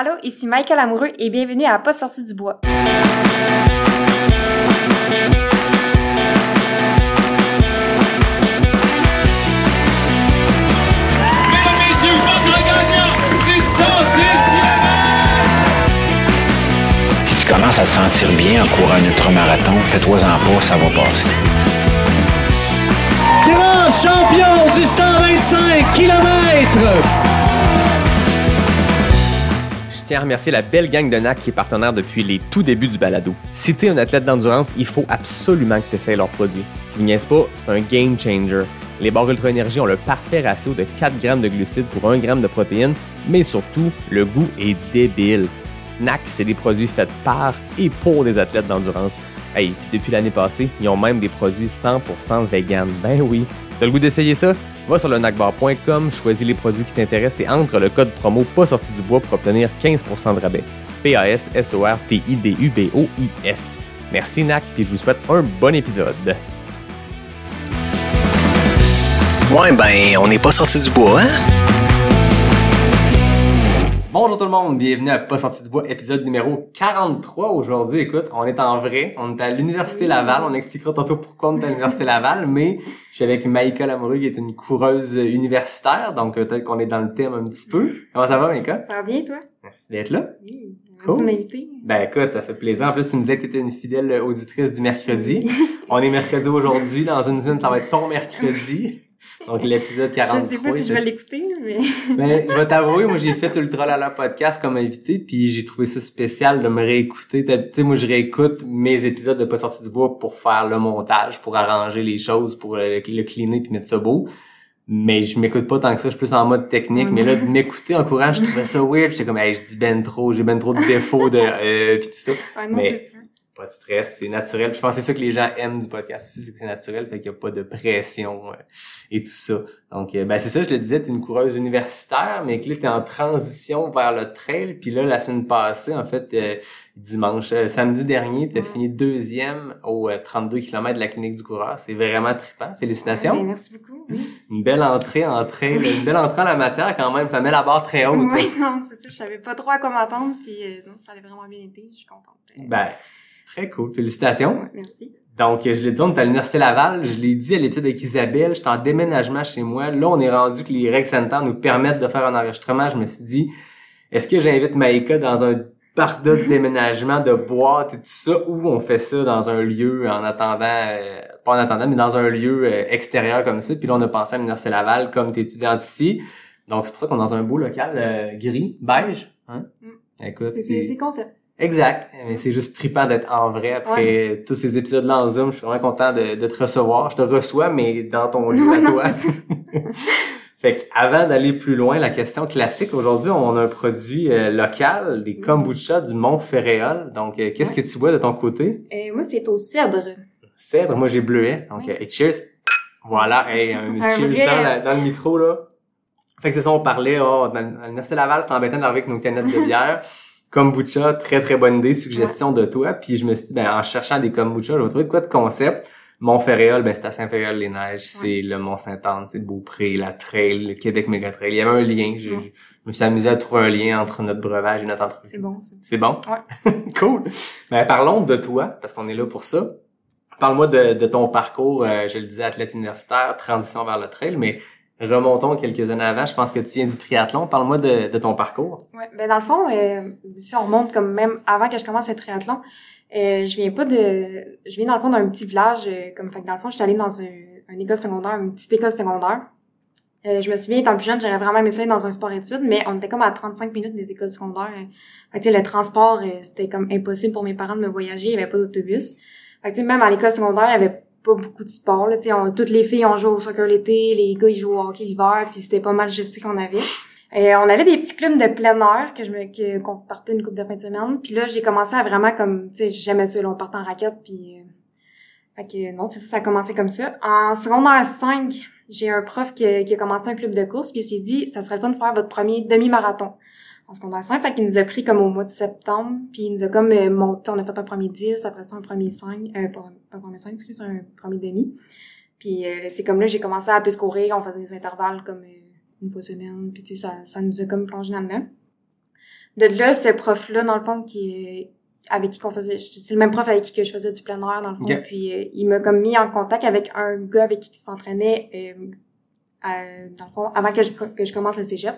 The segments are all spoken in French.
Allô, ici Michael Amoureux et bienvenue à Pas sorti du bois. Mesdames, messieurs, votre gagnant, c'est 110 Si tu commences à te sentir bien en courant un ultramarathon, fais-toi-en pas, ça va passer. Grand champion du 125 km. Tiens à remercier la belle gang de NAC qui est partenaire depuis les tout débuts du balado. Si t'es un athlète d'endurance, il faut absolument que tu essaies leurs produits. Je vous niaise pas, c'est un game changer. Les barres Ultra Énergie ont le parfait ratio de 4 grammes de glucides pour 1 gramme de protéines, mais surtout, le goût est débile. NAC, c'est des produits faits par et pour des athlètes d'endurance. Hey, puis depuis l'année passée, ils ont même des produits 100% vegan. Ben oui. T'as le goût d'essayer ça? Va sur le nacbar.com, choisis les produits qui t'intéressent et entre le code promo pas sorti du bois pour obtenir 15% de rabais. P-A-S-S-O-R-T-I-D-U-B-O-I-S. Merci NAC, puis je vous souhaite un bon épisode. Ouais, ben, on n'est pas sorti du bois, hein? Bonjour tout le monde, bienvenue à Pas sorti du bois, épisode numéro 43 aujourd'hui. Écoute, on est en vrai, on est à l'Université Laval, on expliquera tantôt pourquoi on est à l'Université Laval, mais je suis avec Maïka Lamoureux qui est une coureuse universitaire, donc euh, peut-être qu'on est dans le thème un petit peu. Comment ça va Maïka? Ça va bien, toi? Merci d'être là. Oui. Merci Cool. de m'inviter. Ben écoute, ça fait plaisir. En plus, tu me disais que tu étais une fidèle auditrice du mercredi. on est mercredi aujourd'hui, dans une semaine, ça va être ton mercredi. Donc l'épisode 43. Je sais pas si je vais l'écouter, mais... Ben, je vais t'avouer, moi, j'ai fait Ultra Lala Podcast comme invité, puis j'ai trouvé ça spécial de me réécouter. T'as- Tu sais, moi, je réécoute mes épisodes de Pas sorti du bois pour faire le montage, pour arranger les choses, pour euh, le cleaner puis mettre ça beau. Mais je m'écoute pas tant que ça, je suis plus en mode technique. Mais là, de m'écouter en courant, je trouvais ça weird. J'étais comme, hey, je dis ben trop, j'ai ben trop de défauts de, euh, puis tout ça. Non, Mais- c'est ça. Pas de stress, c'est naturel. Puis je pense que c'est ça que les gens aiment du podcast aussi, c'est que c'est naturel, fait qu'il n'y a pas de pression euh, et tout ça. Donc, euh, ben c'est ça, je le disais, t'es une coureuse universitaire, mais que là, t'es en transition vers le trail. Puis là, la semaine passée, en fait, euh, dimanche, euh, samedi dernier, t'as Ouais. fini deuxième au euh, 32 km de la clinique du coureur. C'est vraiment trippant. Félicitations. Ben, merci beaucoup. Oui, Une belle entrée en trail, une belle entrée en la matière quand même. Ça met la barre très haute. Ouais, non, c'est ça. Je savais pas trop à quoi m'attendre, puis euh, non, ça allait vraiment bien été. Je suis contente. Ben, très cool. Félicitations. Ouais, merci. Donc, je l'ai dit, on est à l'Université Laval. Je l'ai dit à l'épisode avec Isabelle. J'étais en déménagement chez moi. Là, on est rendu que les règles sanitaires nous permettent de faire un enregistrement. Je me suis dit, est-ce que j'invite Maïka dans un parc de déménagement de boîte et tout ça, ou on fait ça dans un lieu en attendant, euh, pas en attendant, mais dans un lieu euh, extérieur comme ça? Puis là, on a pensé à l'Université Laval comme t'es étudiante ici. Donc, c'est pour ça qu'on est dans un beau local euh, gris, beige. Hein? Mm. Écoute, C'est- C'est c'est concept. Exact. Mais c'est juste trippant d'être en vrai après tous ces épisodes-là en Zoom. Je suis vraiment content de, de te recevoir. Je te reçois, mais dans ton lieu à non, toi. fait qu'avant d'aller plus loin, la question classique, aujourd'hui, on a un produit euh, local, des kombucha du Mont Ferréol. Donc, euh, qu'est-ce que tu bois de ton côté? Euh, moi, c'est au cèdre. Cèdre, moi j'ai bleuet. Donc, et cheers. Voilà, hey, un, Un cheers vrai- dans, la- dans le micro, là. Fait que c'est ça, on parlait, oh, dans, l'Université Laval, c'était embêtant d'arriver avec nos canettes de bière. Kombucha, très très bonne idée, suggestion de toi. Puis je me suis dit, ben, en cherchant des kombucha, je vais trouver de quoi de concept. Mont-Ferréol, ben, c'est à Saint-Ferréol-les-Neiges, c'est le Mont-Saint-Anne, c'est Beaupré, la Trail, le Québec Méga Trail. Il y avait un lien, je, Ouais. je me suis amusé à trouver un lien entre notre breuvage et notre entreprise. C'est bon, ça. C'est bon? Ouais. cool. Ben, parlons de toi, parce qu'on est là pour ça. Parle-moi de, de ton parcours, euh, je le disais, athlète universitaire, transition vers le trail, mais remontons quelques années avant. Je pense que tu viens du triathlon. Parle-moi de, de ton parcours. Ouais, ben dans le fond, euh, si on remonte comme même avant que je commence le triathlon, euh, je viens pas de, je viens dans le fond d'un petit village, euh, comme fait que dans le fond, je suis allée dans un, une école secondaire, une petite école secondaire. Euh, je me souviens, étant plus jeune, j'aurais vraiment aimé ça dans un sport-études, mais on était comme à 35 minutes des écoles secondaires. euh. Fait que, le transport, euh, c'était comme impossible pour mes parents de me voyager, il y avait pas d'autobus. Fait que, même à l'école secondaire, il y avait pas beaucoup de sport, là, on- toutes les filles, ont joué au soccer l'été, les gars, ils jouent au hockey l'hiver, puis c'était pas mal juste ça qu'on avait. Euh, on avait des petits clubs de plein air que je me qu'on partait une coupe de fin de semaine. Puis là, j'ai commencé à vraiment comme tu sais, j'aimais ça, là, on partait en raquette puis euh, fait que non, ça, ça a commencé comme ça. En secondaire 5, j'ai un prof qui, a- qui a commencé un club de course puis il s'est dit ça serait le fun de faire votre premier demi-marathon. En secondaire 5, fait qu'il nous a pris comme au mois de septembre, puis il nous a comme euh, monté, on a fait un premier 10, après ça un premier 5, euh, pas, un premier 5, excuse, un premier demi. Puis euh, c'est comme là j'ai commencé à plus courir, on faisait des intervalles comme euh, une fois semaine, puis tu sais, ça, ça nous a comme plongé là-dedans. de là, ce prof-là, dans le fond, qui avec qui qu'on faisait, c'est le même prof avec qui que je faisais du plein air, dans le fond. Puis euh, il m'a comme mis en contact avec un gars avec qui il s'entraînait, euh, dans le fond, avant que je, que je commence le cégep.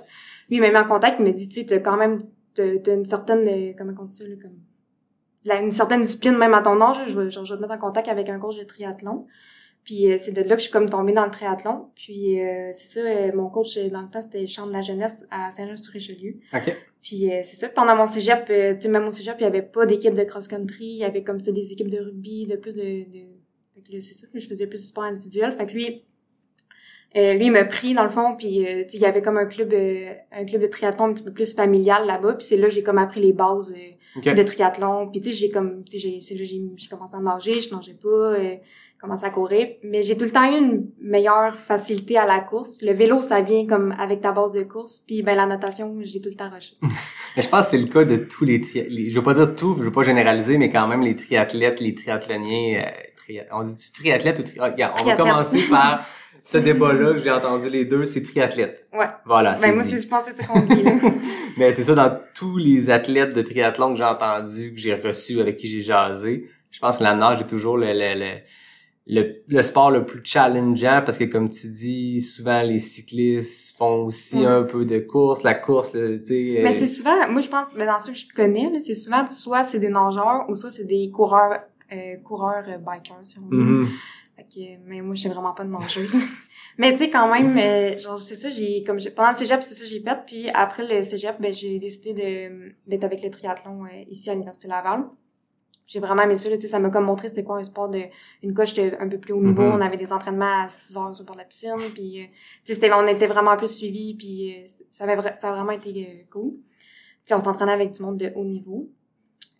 Lui, il m'a mis en contact, il m'a dit, tu sais, t'as quand même, t'as une certaine, euh, comment on dit ça, là, comme, une certaine discipline même à ton âge, je vais, genre, je vais te mettre en contact avec un coach de triathlon. Puis euh, c'est de là que je suis comme tombée dans le triathlon. Puis euh, c'est ça, euh, mon coach dans le temps, c'était Champ de la jeunesse à Saint-Jean-sur-Richelieu. OK. Puis c'est ça, pendant mon cégep, tu sais, même au cégep, il y avait pas d'équipe de cross-country, il y avait comme ça des équipes de rugby, de plus de... de... Fait que là, c'est ça, je faisais plus de sport individuel. Fait que lui, euh, lui, il m'a pris dans le fond, puis euh, il y avait comme un club euh, un club de triathlon un petit peu plus familial là-bas, puis c'est là j'ai comme appris les bases euh, OK. de triathlon. Puis tu sais, j'ai comme, tu sais, j'ai- c'est là j'ai j'ai commencé à nager, je nageais pas, euh, commencé à courir. Mais j'ai tout le temps eu une meilleure facilité à la course. Le vélo, ça vient comme avec ta base de course, puis ben la natation, j'ai tout le temps rushé. Mais je pense que c'est le cas de tous les, les- je veux pas dire tout, je veux pas généraliser, mais quand même les triathlètes, les triathloniens, euh, tri- on dit triathlète ou tri- ah, regarde, on va commencer par ce débat-là que j'ai entendu les deux, c'est triathlète. Ouais. Voilà, Ben moi, je pense que c'est ça qu'on dit, là. Mais c'est ça, dans tous les athlètes de triathlon que j'ai entendu, que j'ai reçus, avec qui j'ai jasé, je pense que la nage est toujours le, le, le, le, le sport le plus challengeant parce que comme tu dis, souvent les cyclistes font aussi un peu de course, la course, tu sais. Mais euh, c'est souvent, moi, je pense, mais dans ceux que je connais, c'est souvent, soit c'est des nageurs, ou soit c'est des coureurs, euh, coureurs euh, bikers, si on veut. mhm. Fait que, mais moi, je suis vraiment pas de nageuse. mais tu sais, quand même, euh, genre, c'est ça, j'ai, comme pendant le cégep, c'est ça j'ai fait. Puis après le cégep, ben, j'ai décidé de, d'être avec le triathlon euh, ici à l'Université Laval. J'ai vraiment aimé ça, là, tu sais, ça m'a comme montré c'était quoi un sport de, une coche de un peu plus haut niveau. Mhm. On avait des entraînements à 6 heures sur la piscine, puis, euh, tu sais, c'était, on était vraiment plus suivis, puis euh, ça avait, ça a vraiment été euh, cool. Tu sais, on s'entraînait avec du monde de haut niveau.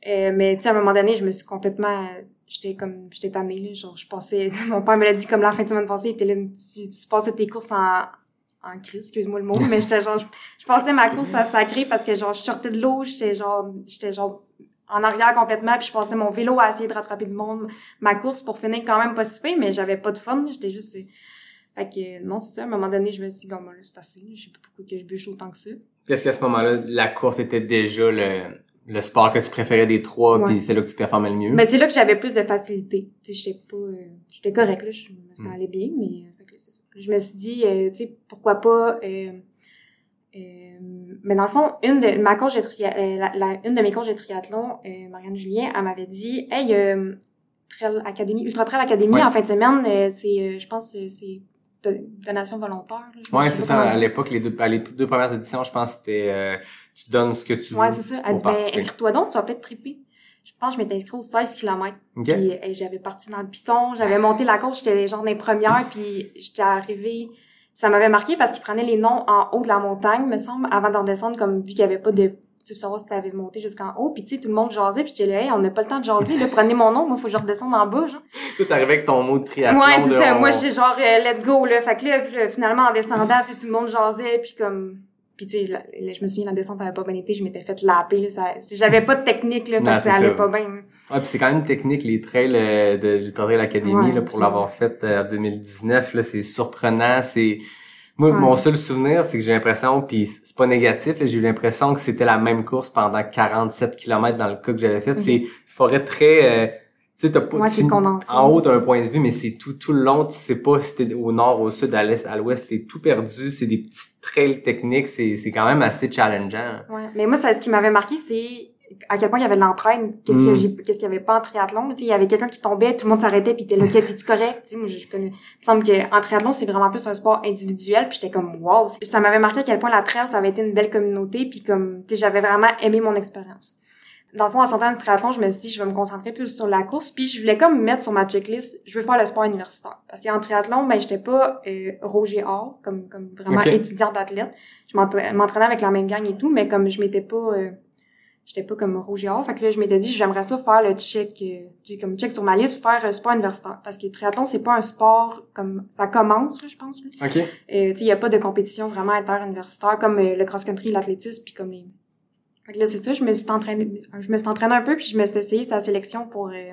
Euh, mais tu sais, à un moment donné, je me suis complètement, j'étais comme, j'étais tannée, là, genre, je passais, mon père me l'a dit comme la fin de semaine passée, il était là, tu, tu passais tes courses en, en crise, excuse-moi le mot, mais j'étais genre, je, je passais ma course à sacré parce que genre, je sortais de l'eau, j'étais genre, j'étais genre, en arrière complètement, puis je passais mon vélo à essayer de rattraper du monde, ma course pour finir quand même pas si mais j'avais pas de fun, j'étais juste, fait que, non, c'est ça, à un moment donné, je me suis dit, c'est assez, je sais pas pourquoi que je bûche autant que ça. Est-ce qu'à ce moment-là, la course était déjà le, le sport que tu préférais des trois, Ouais. puis c'est là que tu performais le mieux? Mais c'est là que j'avais plus de facilité. Tu sais, j'étais pas, euh, j'étais correct là, je me Mm. sens allait bien, mais euh, fait que là, c'est ça. Je me suis dit, euh, tu sais, pourquoi pas. Euh, euh, mais dans le fond, une de ma coach de la, la- une de mes coachs de triathlon, euh, Marianne Julien, elle m'avait dit, hey, euh, Trail Academy, Ultra Trail Academy Ouais. en fin de semaine, euh, c'est, euh, je pense, c'est de- donation volontaire. Ouais, sais c'est ça. À l'époque, les deux, à les deux premières éditions, je pense que c'était, euh, tu donnes ce que tu veux. Ouais, c'est ça. Elle dit, ben, inscris-toi donc, tu vas peut-être triper. Je pense que je m'étais inscrite aux 16 km. OK. Puis hey, j'avais parti dans le piton, j'avais monté la côte, j'étais genre les premières, puis j'étais arrivée. Ça m'avait marqué parce qu'ils prenaient les noms en haut de la montagne, me semble, avant d'en descendre, comme vu qu'il y avait pas de tu veux savoir si ça avait monté jusqu'en haut. Puis tu sais, tout le monde jasait, puis j'étais là, hey, on n'a pas le temps de jaser, là, prenez mon nom, moi, faut que je redescende en bas, genre. Tout arrivé avec ton mot de triathlon. Ouais, c'est ça. on- Moi, j'étais genre, euh, let's go, là. Fait que là, puis là, finalement, en descendant, tu sais, tout le monde jasait, puis comme... Puis tu sais, je me souviens, la descente avait pas bien été, je m'étais fait laper, là. Ça... J'avais pas de technique, là, c'est ça allait pas bien. Ouais, puis c'est quand même technique, les trails euh, de l'Ultra Trail Academy, Ouais, là, pour l'avoir fait euh, en 2019, là, c'est surprenant, c'est... Moi, Ouais. mon seul souvenir, c'est que j'ai l'impression, puis c'est pas négatif, j'ai eu l'impression que c'était la même course pendant 47 km dans le cas que j'avais fait. C'est une forêt très... euh, tu sais, t'as pas... Mhm. Ouais, tu- c'est condensé. en haut, t'as un point de vue, mais c'est tout, tout le long, tu sais pas si t'es au nord, au sud, à l'est, à l'ouest, t'es tout perdu, c'est des petits trails techniques, c'est, c'est quand même assez challengeant. Ouais. Mais moi, ça, ce qui m'avait marqué, c'est à quel point il y avait de l'entraîne. Qu'est-ce que j'ai, qu'est-ce qu'il y avait pas en triathlon. Tu sais, il y avait quelqu'un qui tombait, tout le monde s'arrêtait, puis t'es là, t'es-tu correct? Tu sais, moi, je, je connais. Il me semble qu'en triathlon, c'est vraiment plus un sport individuel, puis j'étais comme, wow. Ça m'avait marqué à quel point la trail, ça avait été une belle communauté, puis comme, tu sais, j'avais vraiment aimé mon expérience. Dans le fond, en sortant du triathlon, je me suis dit, je vais me concentrer plus sur la course, puis je voulais comme mettre sur ma checklist, je veux faire le sport universitaire. Parce qu'en triathlon, ben, j'étais pas euh, Roger Or, comme, comme vraiment étudiante d'athlète. Je m'entra- m'entraînais avec la même gang et tout, mais comme je m'étais pas... euh, j'étais pas comme Or, fait que là, je m'étais dit, j'aimerais ça faire le check, euh, j'ai comme check sur ma liste, pour faire un sport universitaire. Parce que le triathlon, c'est pas un sport comme... Ça commence, là, je pense, là. OK. Euh, tu sais, il y a pas de compétition vraiment inter-universitaire comme euh, le cross-country, l'athlétisme, puis comme les... Fait que là, c'est ça, je me suis entraînée, je me suis entraînée un peu, puis je me suis essayé sa sélection pour euh,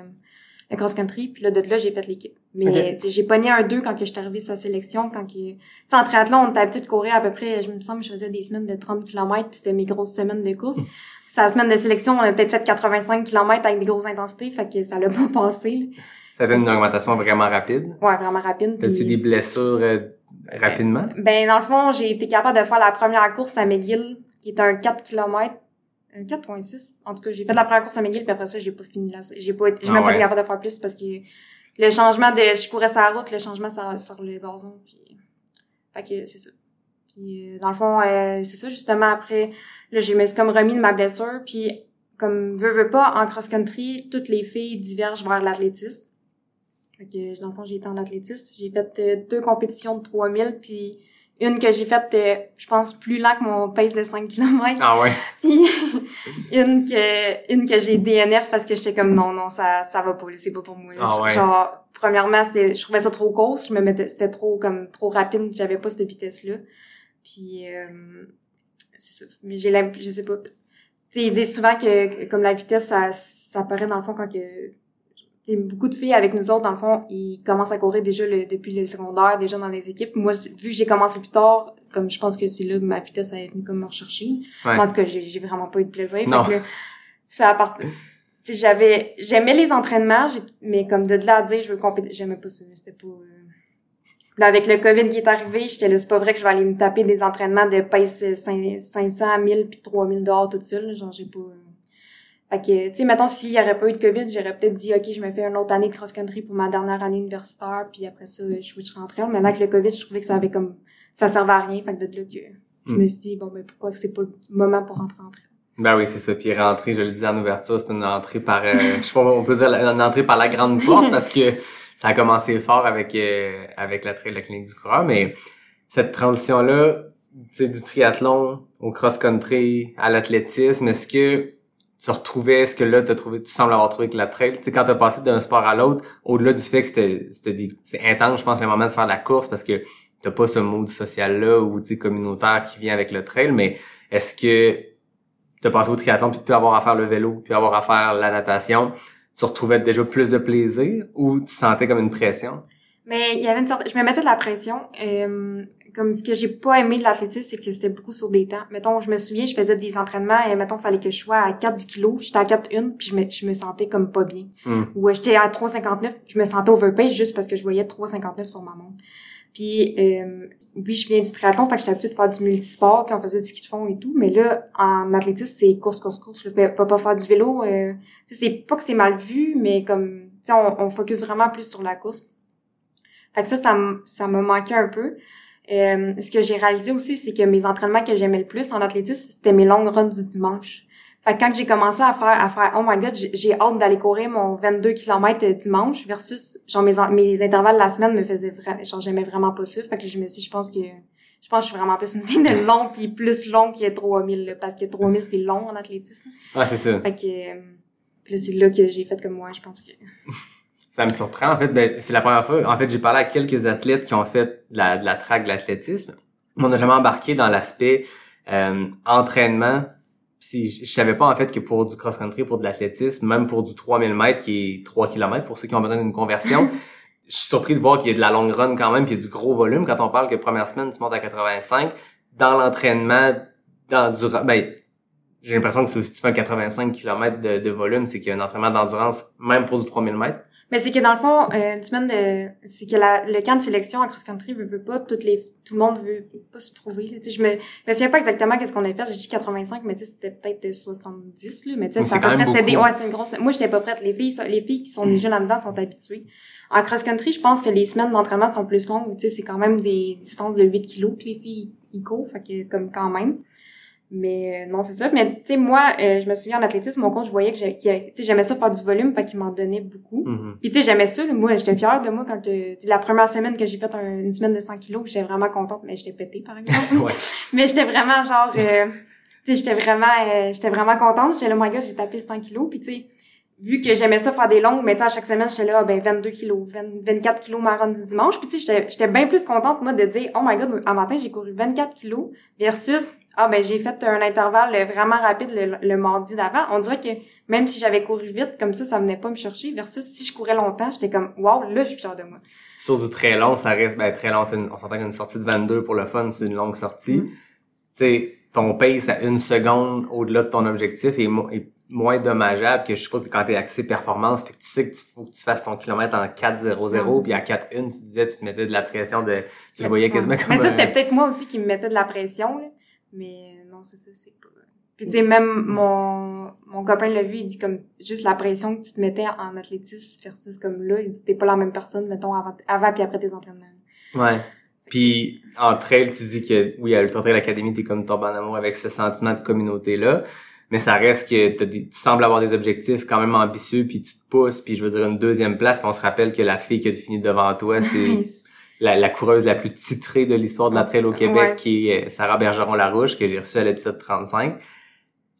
le cross-country, puis là, de là, j'ai fait l'équipe. Mais Ok. tu sais, j'ai pogné un 2 quand que je suis arrivée sa sélection, quand que... Tu sais, en triathlon, on était habitué de courir à peu près, je me semble, je faisais des semaines de 30 km, puis c'était mes grosses semaines de course. La semaine de sélection, on a peut-être fait 85 km avec des grosses intensités, fait que ça l'a pas passé. là. Ça fait une augmentation vraiment rapide. Ouais, vraiment rapide. T'as-tu des blessures euh, rapidement? Ben, dans le fond, j'ai été capable de faire la première course à McGill, qui est un 4 km. Un 4.6. En tout cas, j'ai fait la première course à McGill, puis après ça, j'ai pas fini là. J'ai pas, été- j'ai Ah même pas ouais. été capable de faire plus parce que le changement de, je courais sur la route, le changement sur, sur le gazon, puis, fait que c'est ça. Puis, euh, dans le fond, euh, c'est ça, justement, après, là, me suis comme remis de ma blessure, puis, comme, veux, veux pas, en cross-country, toutes les filles divergent vers l'athlétisme. Fait que, dans le fond, j'ai été en athlétisme. J'ai fait euh, deux compétitions de 3000, puis une que j'ai faite, euh, je pense, plus lent que mon pace de 5 km. Ah ouais. Puis une que une que j'ai DNF parce que j'étais comme non non ça ça va pas c'est pas pour moi. Ah ouais. Genre premièrement c'était je trouvais ça trop course, je me mettais c'était trop comme trop rapide, j'avais pas cette vitesse là. Puis euh, c'est ça. Mais j'ai la je sais pas. Tu sais ils disent souvent que comme la vitesse ça ça paraît dans le fond quand que beaucoup de filles avec nous autres dans le fond ils commencent à courir déjà le- depuis le secondaire déjà dans des équipes. Moi vu que j'ai commencé plus tard comme je pense que c'est là que ma vitesse est venue comme me rechercher. Ouais. En tout cas, j'ai vraiment pas eu de plaisir. Non. Fait que là, ça a parti. J'avais, j'aimais les entraînements, mais comme de là à dire, je veux compéter, j'aimais pas ça, c'était pas, euh, Là, avec le COVID qui est arrivé, j'étais là, c'est pas vrai que je vais aller me taper des entraînements de pace 5- 500, 1000 puis 3000 dehors toute seule, genre, j'ai pas, euh. Fait que, tu sais, mettons, s'il y aurait pas eu de COVID, j'aurais peut-être dit, OK, je me fais une autre année de cross-country pour ma dernière année universitaire, puis après ça, je switcherai en trail. Mais avec le COVID, je trouvais que ça avait comme, ça servait à rien, fait que de là que je Mm. me suis dit, bon, ben, pourquoi que c'est pas le moment pour rentrer en? Ben oui, c'est ça. Puis rentrer, je le disais en ouverture, c'est une entrée par, euh, je sais pas, on peut dire la- une entrée par la grande porte parce que ça a commencé fort avec euh, avec la la clinique du coureur, mais cette transition là, tu sais, du triathlon au cross-country à l'athlétisme, est-ce que tu retrouvais, est-ce que là t'as trouvé, tu sembles avoir trouvé que la trail, tu sais, quand t'as passé d'un sport à l'autre, au-delà du fait que c'était c'était des, c'est intense, je pense, le moment de faire la course parce que t'as pas ce mode social là ou tu communautaire qui vient avec le trail, mais est-ce que de passer au triathlon puis de plus avoir à faire le vélo puis avoir à faire la natation, tu retrouvais déjà plus de plaisir ou tu sentais comme une pression? Mais il y avait une sorte, je me mettais de la pression. Euh, comme ce que j'ai pas aimé de l'athlétisme, c'est que c'était beaucoup sur des temps. Mettons, je me souviens, je faisais des entraînements et mettons, fallait que je sois à 4 du kilo. J'étais à 4 une, puis je me, je me sentais comme pas bien. Hmm. Ou euh, j'étais à 3,59, je me sentais overpace juste parce que je voyais 3,59 sur ma montre. Puis, euh, oui, je viens du triathlon, fait que j'étais habituée de faire du multisport, on faisait du ski de fond et tout. Mais là, en athlétisme, c'est course, course, course. Je peux pas faire du vélo. Euh, c'est pas que c'est mal vu, mais comme, tu on, on focus vraiment plus sur la course. Fait que ça, ça, ça m'a manqué un peu. Euh, ce que j'ai réalisé aussi, c'est que mes entraînements que j'aimais le plus en athlétisme, c'était mes longues runs du dimanche. Fait que quand j'ai commencé à faire, à faire, oh my god, j'ai hâte d'aller courir mon 22 km dimanche versus, genre, mes, mes intervalles la semaine me faisaient vraiment, genre, j'aimais vraiment pas ça. Fait que je me suis dit, je pense que, je pense que je suis vraiment plus une fille de long puis plus long que 3000, là, parce que 3000 c'est long en athlétisme. Ah, c'est ça. Fait que, euh, c'est là que j'ai fait comme moi, je pense que. Ça me surprend. En fait, ben, c'est la première fois. En fait, j'ai parlé à quelques athlètes qui ont fait de la, de la track, de l'athlétisme. On n'a jamais embarqué dans l'aspect euh, entraînement. Si je, je savais pas en fait que pour du cross-country, pour de l'athlétisme, même pour du 3000 mètres qui est 3 km pour ceux qui ont besoin d'une conversion, je suis surpris de voir qu'il y a de la longue run quand même, puis il y a du gros volume. Quand on parle que première semaine, tu montes à 85, dans l'entraînement, dans du ben, j'ai l'impression que si tu fais un 85 km de, de volume, c'est qu'il y a un entraînement d'endurance, même pour du 3000 mètres. Mais c'est que dans le fond, euh, une semaine de, c'est que la, le camp de sélection en cross-country veut, veut pas, toutes les, tout le monde veut pas se prouver, là. Tu sais, je me, je me souviens pas exactement qu'est-ce qu'on a fait. J'ai dit 85, mais tu sais, c'était peut-être 70, là. Mais tu sais, c'est à peu près, des, ouais, c'était une grosse, moi, j'étais pas prête. Les filles, les filles qui sont déjà là-dedans sont habituées. En cross-country, je pense que les semaines d'entraînement sont plus longues. Tu sais, c'est quand même des distances de 8 kilos que les filles, ils courent. Fait que, comme quand même. Mais euh, non, c'est ça. Mais tu sais, moi, euh, je me souviens en athlétisme, mon coach, je voyais que j'aimais ça faire du volume, fait qu'il m'en donnait beaucoup. Mhm. Puis tu sais, j'aimais ça. là. Moi, j'étais fière de moi quand sais, la première semaine que j'ai fait un- une semaine de 100 kilos, j'étais vraiment contente, mais j'étais pétée par exemple. Ouais. mais j'étais vraiment genre, euh, tu sais, j'étais vraiment, euh, j'étais vraiment contente. J'étais là, oh my god, j'ai tapé le 100 kilos. Puis tu sais, vu que j'aimais ça faire des longues, mais tu à chaque semaine, j'étais là, ah, ben, 22 kilos, 20 24 kilos ma run du dimanche. Puis tu sais, j'étais- j'étais bien plus contente, moi, de dire, oh my god, un matin, j'ai couru 24 kilos versus, ah, ben, j'ai fait un intervalle vraiment rapide le, le mardi d'avant. On dirait que même si j'avais couru vite, comme ça, ça venait pas me chercher versus si je courais longtemps, j'étais comme, wow, là, je suis fière de moi. Sur du très long, ça reste ben, très long. c'est une- on s'entend qu'une sortie de 22 pour le fun, c'est une longue sortie. Mm. Tu sais, ton pace à une seconde au-delà de ton objectif est, mo- est moins dommageable que je suppose que quand t'es axé performance puis que tu sais que tu faut que tu fasses ton kilomètre en 4.00 Non, c'est puis à 4.1 tu disais tu te mettais de la pression de tu le voyais quasiment comme Mais ça, c'était peut-être moi aussi qui me mettais de la pression, là. Mais non, c'est ça, c'est pas... Puis tu sais, même mon, mon copain l'a vu, il dit comme juste la pression que tu te mettais en athlétisme versus comme là, il dit t'es pas la même personne, mettons, avant, avant puis après tes entraînements. Ouais. Puis en trail, tu dis que oui, à Ultra Trail Academy, t'es comme tombé en amour avec ce sentiment de communauté-là. Mais ça reste que t'as des, tu sembles avoir des objectifs quand même ambitieux, puis tu te pousses, puis je veux dire une deuxième place, puis on se rappelle que la fille qui a fini devant toi, c'est la, la coureuse la plus titrée de l'histoire de la trail au Québec, Ouais. qui est euh, Sarah Bergeron-Larouche, que j'ai reçue à l'épisode 35.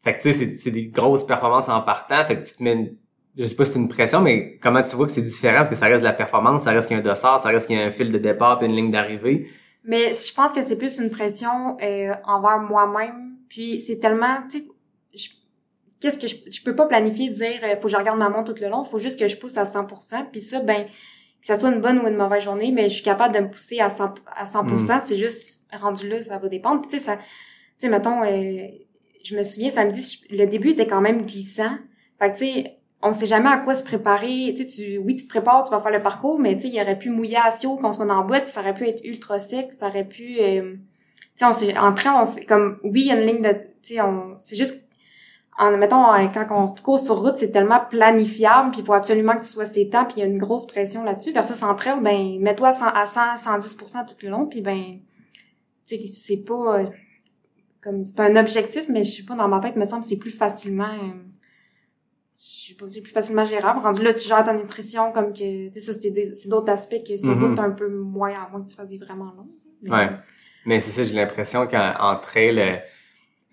Fait que tu sais, c'est- des grosses performances en partant, fait que tu te mets une, je sais pas si c'est une pression, mais comment tu vois que c'est différent, parce que ça reste de la performance, ça reste qu'il y a un dossard, ça reste qu'il y a un fil de départ puis une ligne d'arrivée. Mais je pense que c'est plus une pression euh, envers moi-même. Puis c'est tellement, tu sais, qu'est-ce que je, je peux pas planifier dire euh, faut que je regarde ma montre tout le long, faut juste que je pousse à 100%. Puis ça, ben que ça soit une bonne ou une mauvaise journée, mais je suis capable de me pousser à 100 à 100%. C'est juste rendu là, ça va dépendre. Puis tu sais ça, tu sais mettons, euh, je me souviens samedi, le début était quand même glissant. Fait que tu sais on sait jamais à quoi se préparer. Tu sais, tu, oui, tu te prépares, tu vas faire le parcours, mais tu sais, il aurait pu mouiller à Sio, qu'on soit dans la boîte, ça aurait pu être ultra sec, ça aurait pu, euh, tu sais, on s'est, en train, on s'est, comme, oui, il y a une ligne de, tu sais, on, c'est juste, en, mettons, quand on court sur route, c'est tellement planifiable, puis il faut absolument que tu sois ses temps, puis il y a une grosse pression là-dessus. Versus en trail, ben, mets-toi à 100, à 100, 110% tout le long, puis ben, tu sais, c'est pas, euh, comme, c'est un objectif, mais je sais pas, dans ma tête, il me semble que c'est plus facilement, euh, je sais pas, c'est plus facilement gérable. Rendu là, tu gères ta nutrition comme que, tu sais, ça, c'est d'autres aspects que sur Mhm. route, un peu moins, à moins que tu fasses des vraiment long. Mais- Ouais. Mais c'est ça, j'ai l'impression qu'en en trail, euh,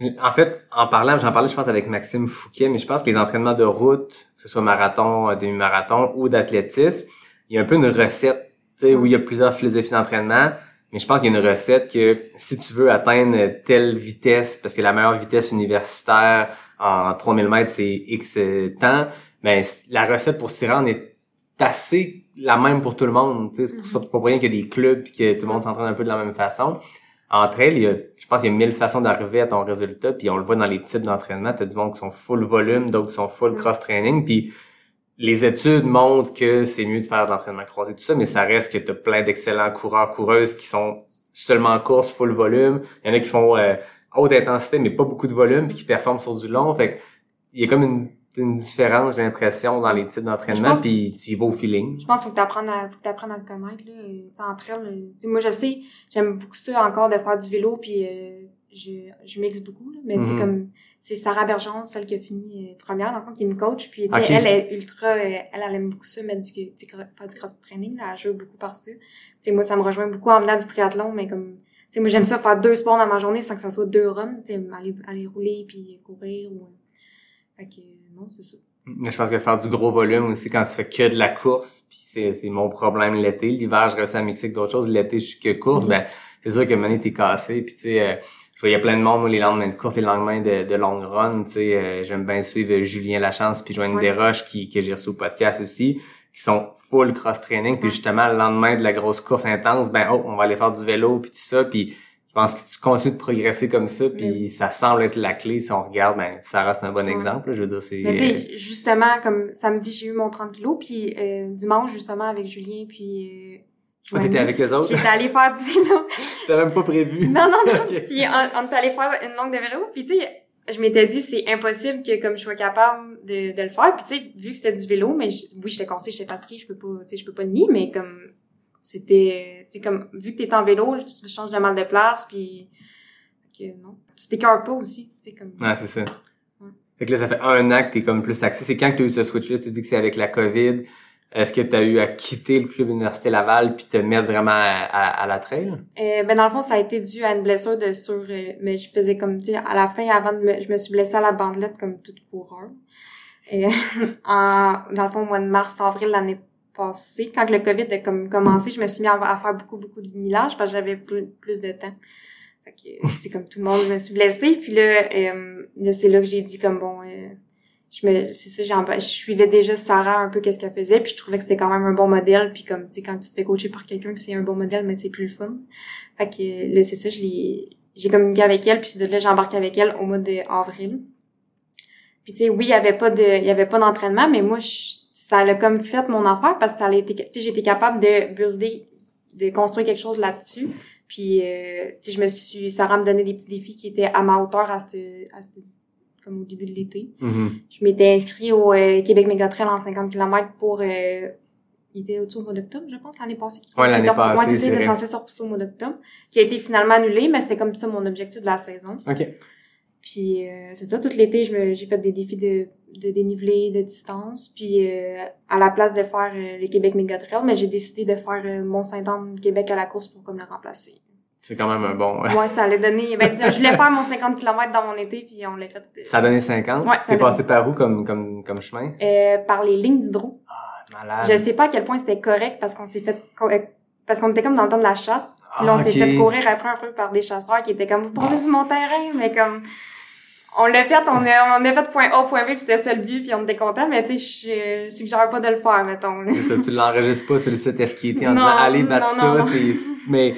en fait, en parlant, j'en parlais, je pense, avec Maxime Fouquet, mais je pense que les entraînements de route, que ce soit marathon, euh, demi-marathon ou d'athlétisme, il y a un peu une recette, où il y a plusieurs philosophies d'entraînement, mais je pense qu'il y a une recette que si tu veux atteindre telle vitesse, parce que la meilleure vitesse universitaire en 3000 mètres, c'est X temps, ben, la recette pour s'y rendre est assez la même pour tout le monde. C'est pour ça, pour rien qu'il y a des clubs puis que tout le monde s'entraîne un peu de la même façon. En trail, il y a, je pense qu'il y a mille façons d'arriver à ton résultat, puis on le voit dans les types d'entraînement. T'as du monde qui sont full volume, d'autres qui sont full Mm. cross-training, puis les études montrent que c'est mieux de faire de l'entraînement croisé, tout ça, mais ça reste que t'as plein d'excellents coureurs, coureuses qui sont seulement en course, full volume. Il y en a qui font euh, haute intensité, mais pas beaucoup de volume, puis qui performent sur du long. Fait que il y a comme une, une différence, j'ai l'impression, dans les types d'entraînement, puis tu y vas au feeling. Je pense qu'il faut que t'apprennes à, faut que t'apprennes à te connaître, là. Euh, Tu sais, entre elles, euh, tu sais, moi, je sais, j'aime beaucoup ça encore de faire du vélo, puis euh, je, je mixe beaucoup, là. Mais tu sais, Mhm. comme, c'est Sarah Bergeron, celle qui a fini euh, première, dans le fond, qui me coach. Puis, tu elle est ultra, euh, elle, elle aime beaucoup ça, mettre du, tu faire du cross-training, là. Elle joue beaucoup par ça. Tu sais, moi, ça me rejoint beaucoup en venant du triathlon, mais comme, tu sais, moi, j'aime ça faire deux sports dans ma journée sans que ça soit deux runs, tu sais, aller, aller rouler puis courir ou, fait que, non, c'est ça. Mais je pense que faire du gros volume aussi quand tu fais que de la course, puis c'est, c'est mon problème l'été. L'hiver, je réussis à avec d'autres choses. L'été, je suis que course. Mhm. Ben, c'est sûr que Mané, t'es cassé. Puis tu sais, euh, je voyais plein de monde, moi, les lendemains de course, les lendemains de, de long run. Tu sais, euh, j'aime bien suivre Julien Lachance puis Joanne Ouais. Desroches qui, que j'ai reçu au podcast aussi, qui sont full cross-training. Puis Ouais. justement, le lendemain de la grosse course intense, ben, oh, on va aller faire du vélo puis tout ça. Puis pense que tu continues de progresser comme ça, puis Oui. ça semble être la clé. Si on regarde, ben, ça reste un bon Ouais. exemple. là. Je veux dire, c'est... Mais tu euh, sais, justement, comme samedi, j'ai eu mon 30 kilos, puis euh, dimanche, justement, avec Julien, puis... Euh, Oh, t'étais avec eux autres? J'étais allée faire du vélo. C'était même pas prévu. non, non, non. Puis on, on est allé faire une longue de vélo, puis tu sais, je m'étais dit, c'est impossible que comme je sois capable de, de le faire. Puis tu sais, vu que c'était du vélo, mais je- oui, j'étais cassée, j'étais fatiguée, je peux pas, tu sais, je peux pas le nier, mais comme c'était, tu sais, comme vu que t'es en vélo, tu changes de mal de place, puis que non, tu t'écœures pas aussi, tu sais, comme... Ouais, c'est ça. Fait que là, ça fait un an que t'es comme plus axé. C'est quand que t'as eu ce switch-là? Tu dis que c'est avec la COVID. Est-ce que t'as eu à quitter le club Université Laval puis te mettre vraiment à, à- à la trail? Euh, ben dans le fond, ça a été dû à une blessure de sur, euh, mais je faisais comme, tu sais, à la fin, avant de me, je me suis blessée à la bandelette comme toute coureur. euh, en, dans le fond, au mois de mars, avril l'année quand le COVID a comme commencé, je me suis mis à, faire beaucoup, beaucoup de millages parce que j'avais plus, de temps. Fait que, c'est comme tout le monde, je me suis blessée. Puis là, euh, là c'est là que j'ai dit comme bon, euh, je me, c'est ça, je suivais déjà Sarah un peu qu'est-ce qu'elle faisait, puis je trouvais que c'était quand même un bon modèle. Puis comme tu sais, quand tu te fais coacher par quelqu'un que c'est un bon modèle, mais c'est plus le fun. Fait que là, c'est ça, je l'ai, j'ai communiqué avec elle, puis de là j'ai embarqué avec elle au mois d'avril. Puis tu sais, oui, il y avait pas de, il y avait pas d'entraînement, mais moi, je- ça l'a comme fait mon affaire parce que ça a été, tu sais, j'étais capable de builder, de construire quelque chose là-dessus. Puis, euh, tu sais, je me suis, Sarah me donnait des petits défis qui étaient à ma hauteur à ce, à ce, comme au début de l'été. Mhm. Je m'étais inscrit au euh, Québec Mégatrail en 50 km pour, euh, il était autour du mois d'octobre, je pense, l'année passée. Ouais, l'année passée, c'est c'était censé repousser au mois d'octobre, qui a été finalement annulé, mais c'était comme ça mon objectif de la saison. OK. Puis euh, c'est ça, tout l'été, j'ai fait des défis de, de dénivelé, de distance. Puis euh, à la place de faire euh, le Québec Méga Trail, mais j'ai décidé de faire euh, Mont-Saint-Anne Québec à la course pour comme le remplacer. C'est quand même un bon... Moi, ça allait donner. Ben, je voulais faire mon 50 km dans mon été, puis on l'a fait. Ça a donné 50? Ouais, T'es passé par où comme, comme, comme chemin? Euh, par les lignes d'hydro. Malade. Je sais pas à quel point c'était correct parce qu'on s'est fait euh, parce qu'on était comme dans le temps de la chasse. Puis là, on Ah, s'est fait courir après un peu par des chasseurs qui étaient comme vous passez sur mon terrain, mais comme on l'a fait, on a, on a fait point A, point B, puis c'était ça le but, puis on était content, mais tu sais, je, suggère pas de le faire, mettons. là. Ça, tu l'enregistres pas sur le site FKT en Non, disant allez battre non, ça, c'est mais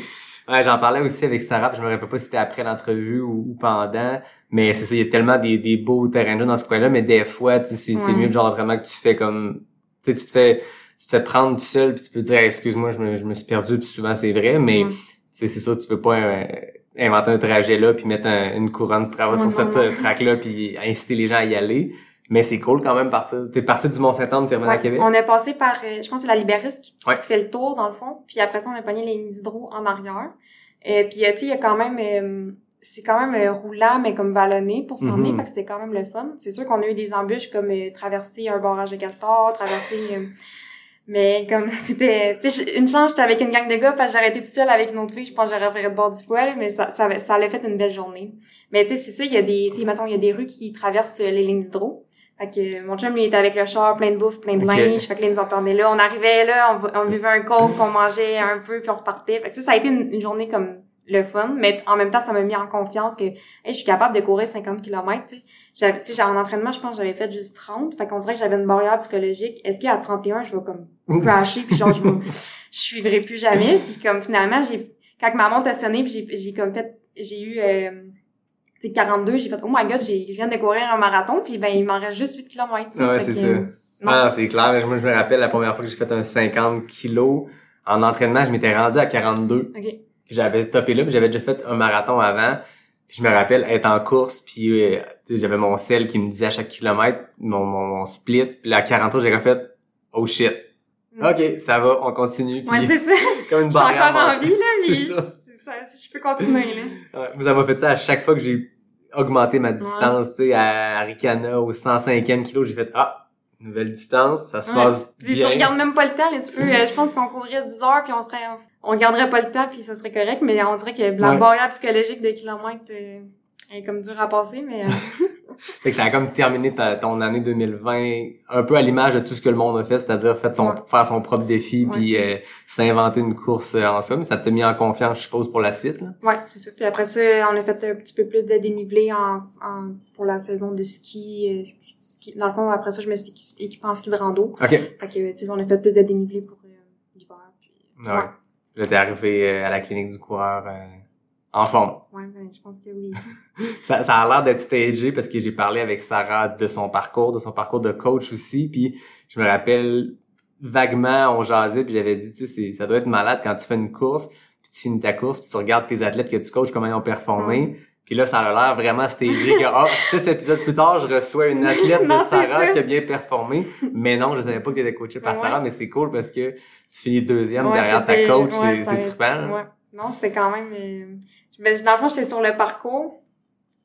ouais, j'en parlais aussi avec Sarah, puis je me rappelle pas si c'était après l'entrevue ou, ou pendant, mais c'est ça, il y a tellement des, des beaux terrains de jeu dans ce coin-là, mais des fois, tu sais, c'est Ouais. mieux genre vraiment que tu fais comme tu sais tu te fais tu te fais prendre tout seul puis tu peux dire Hey, excuse-moi, je me, je me suis perdu puis souvent c'est vrai, mais sais c'est ça, tu veux pas euh, inventer un trajet là puis mettre un- une couronne de travail Ouais, sur cette euh, track-là puis inciter les gens à y aller. Mais c'est cool quand même partir. T'es parti du Mont-Saint-Anne, t'es revenu à Ouais, Québec. on a passé par, euh, je pense que c'est la Libériste qui, fait le tour, dans le fond. Puis après ça, on a pogné les lignes d'hydro en arrière. Euh, puis, euh, tu sais, il y a quand même... euh, c'est quand même roulant, mais comme vallonné pour s'en aller, fait que c'était quand même le fun. C'est sûr qu'on a eu des embûches comme euh, traverser un barrage de castor, traverser... mais comme c'était... Tu sais, une chance, j'étais avec une gang de gars, parce que j'ai arrêté toute seule avec une autre fille. Je pense que j'aurais fait de bord fois, là, mais ça, ça, avait- ça allait fait une belle journée. Mais tu sais, c'est ça, il y a des... Tu sais, mettons, il y a des rues qui traversent euh, les lignes d'hydro. Fait que euh, mon chum, lui, était avec le char, plein de bouffe, plein de Ok. linge. Fait que là, il nous entendait là. On arrivait là, on, on buvait un coke, on mangeait un peu, puis on repartait. Fait que tu sais, ça a été une, une journée comme le fun, mais en même temps, ça m'a mis en confiance que hey, je suis capable de courir 50 km. En entraînement, je pense que j'avais fait juste 30. Fait qu'on dirait que j'avais une barrière psychologique. Est-ce qu'à 31, je vais comme crasher, puis genre, je, vais- je suivrai plus jamais. Puis comme finalement, j'ai quand ma montre a sonné, puis j'ai j'ai comme fait, j'ai eu... Euh, tu sais, 42, j'ai fait, oh my god, j'ai- je viens de courir un marathon, puis ben, il m'en reste juste 8 km. Ouais, c'est ça. Non, Ah, c'est clair. mais Moi, je me rappelle la première fois que j'ai fait un 50 kilos en entraînement, je m'étais rendu à 42. OK. Puis j'avais topé là, puis j'avais déjà fait un marathon avant. Puis je me rappelle être en course, puis euh, j'avais mon sel qui me disait à chaque kilomètre mon, mon, mon split. Puis là, à 43, j'ai fait « Oh shit! Mm. OK, ça va, on continue. » Puis Ouais, c'est ça. comme une J'ai encore barrière. mentale. envie, là, mais... C'est ça. ça. Je peux continuer, là. Vous avez fait ça à chaque fois que j'ai augmenté ma distance, tu sais, à Arikana, au 105e kilo, j'ai fait « Ah, nouvelle distance, ça se Ouais. passe bien. tu regardes même pas le temps, là, tu peux, euh, je pense qu'on courrait 10 heures, puis on serait, on garderait pas le temps, puis ça serait correct, mais on dirait que la Ouais. barrière psychologique de kilomètres euh, est comme dur à passer, mais euh, Fait que ça a comme terminé ta- ton année 2020 un peu à l'image de tout ce que le monde a fait, c'est-à-dire fait son, Ouais. faire son propre défi Ouais, puis euh, s'inventer une course euh, en soi, mais ça t'a mis en confiance, je suppose, pour la suite. Là. ouais, c'est ça. Puis après ça, on a fait un petit peu plus de dénivelé en, en pour la saison de ski, euh, ski, Dans le fond, après ça, je me suis équi- équipée en ski de rando. OK. Fait que, tu sais, on a fait plus de dénivelé pour euh, l'hiver. Puis, Ouais. Là, t'es arrivé euh, à la clinique du coureur euh, en forme. ouais, ben, je pense que oui. Ça, ça a l'air d'être stagé parce que j'ai parlé avec Sarah de son parcours, de son parcours de coach aussi, puis je me rappelle vaguement, on jasait, puis j'avais dit, tu sais, ça doit être malade quand tu fais une course, puis tu finis ta course, puis tu regardes tes athlètes que tu coaches, comment ils ont performé, puis là, ça a l'air vraiment stagé que, ah, six épisodes plus tard, je reçois une athlète de Non, Sarah qui a bien performé, mais non, je savais pas que tu étais coaché par Ouais. Sarah, mais c'est cool parce que tu finis deuxième Ouais, derrière ta coach, c'est trippant. hein. Ouais. Non, c'était quand même... Euh... ben, dans le fond, j'étais sur le parcours.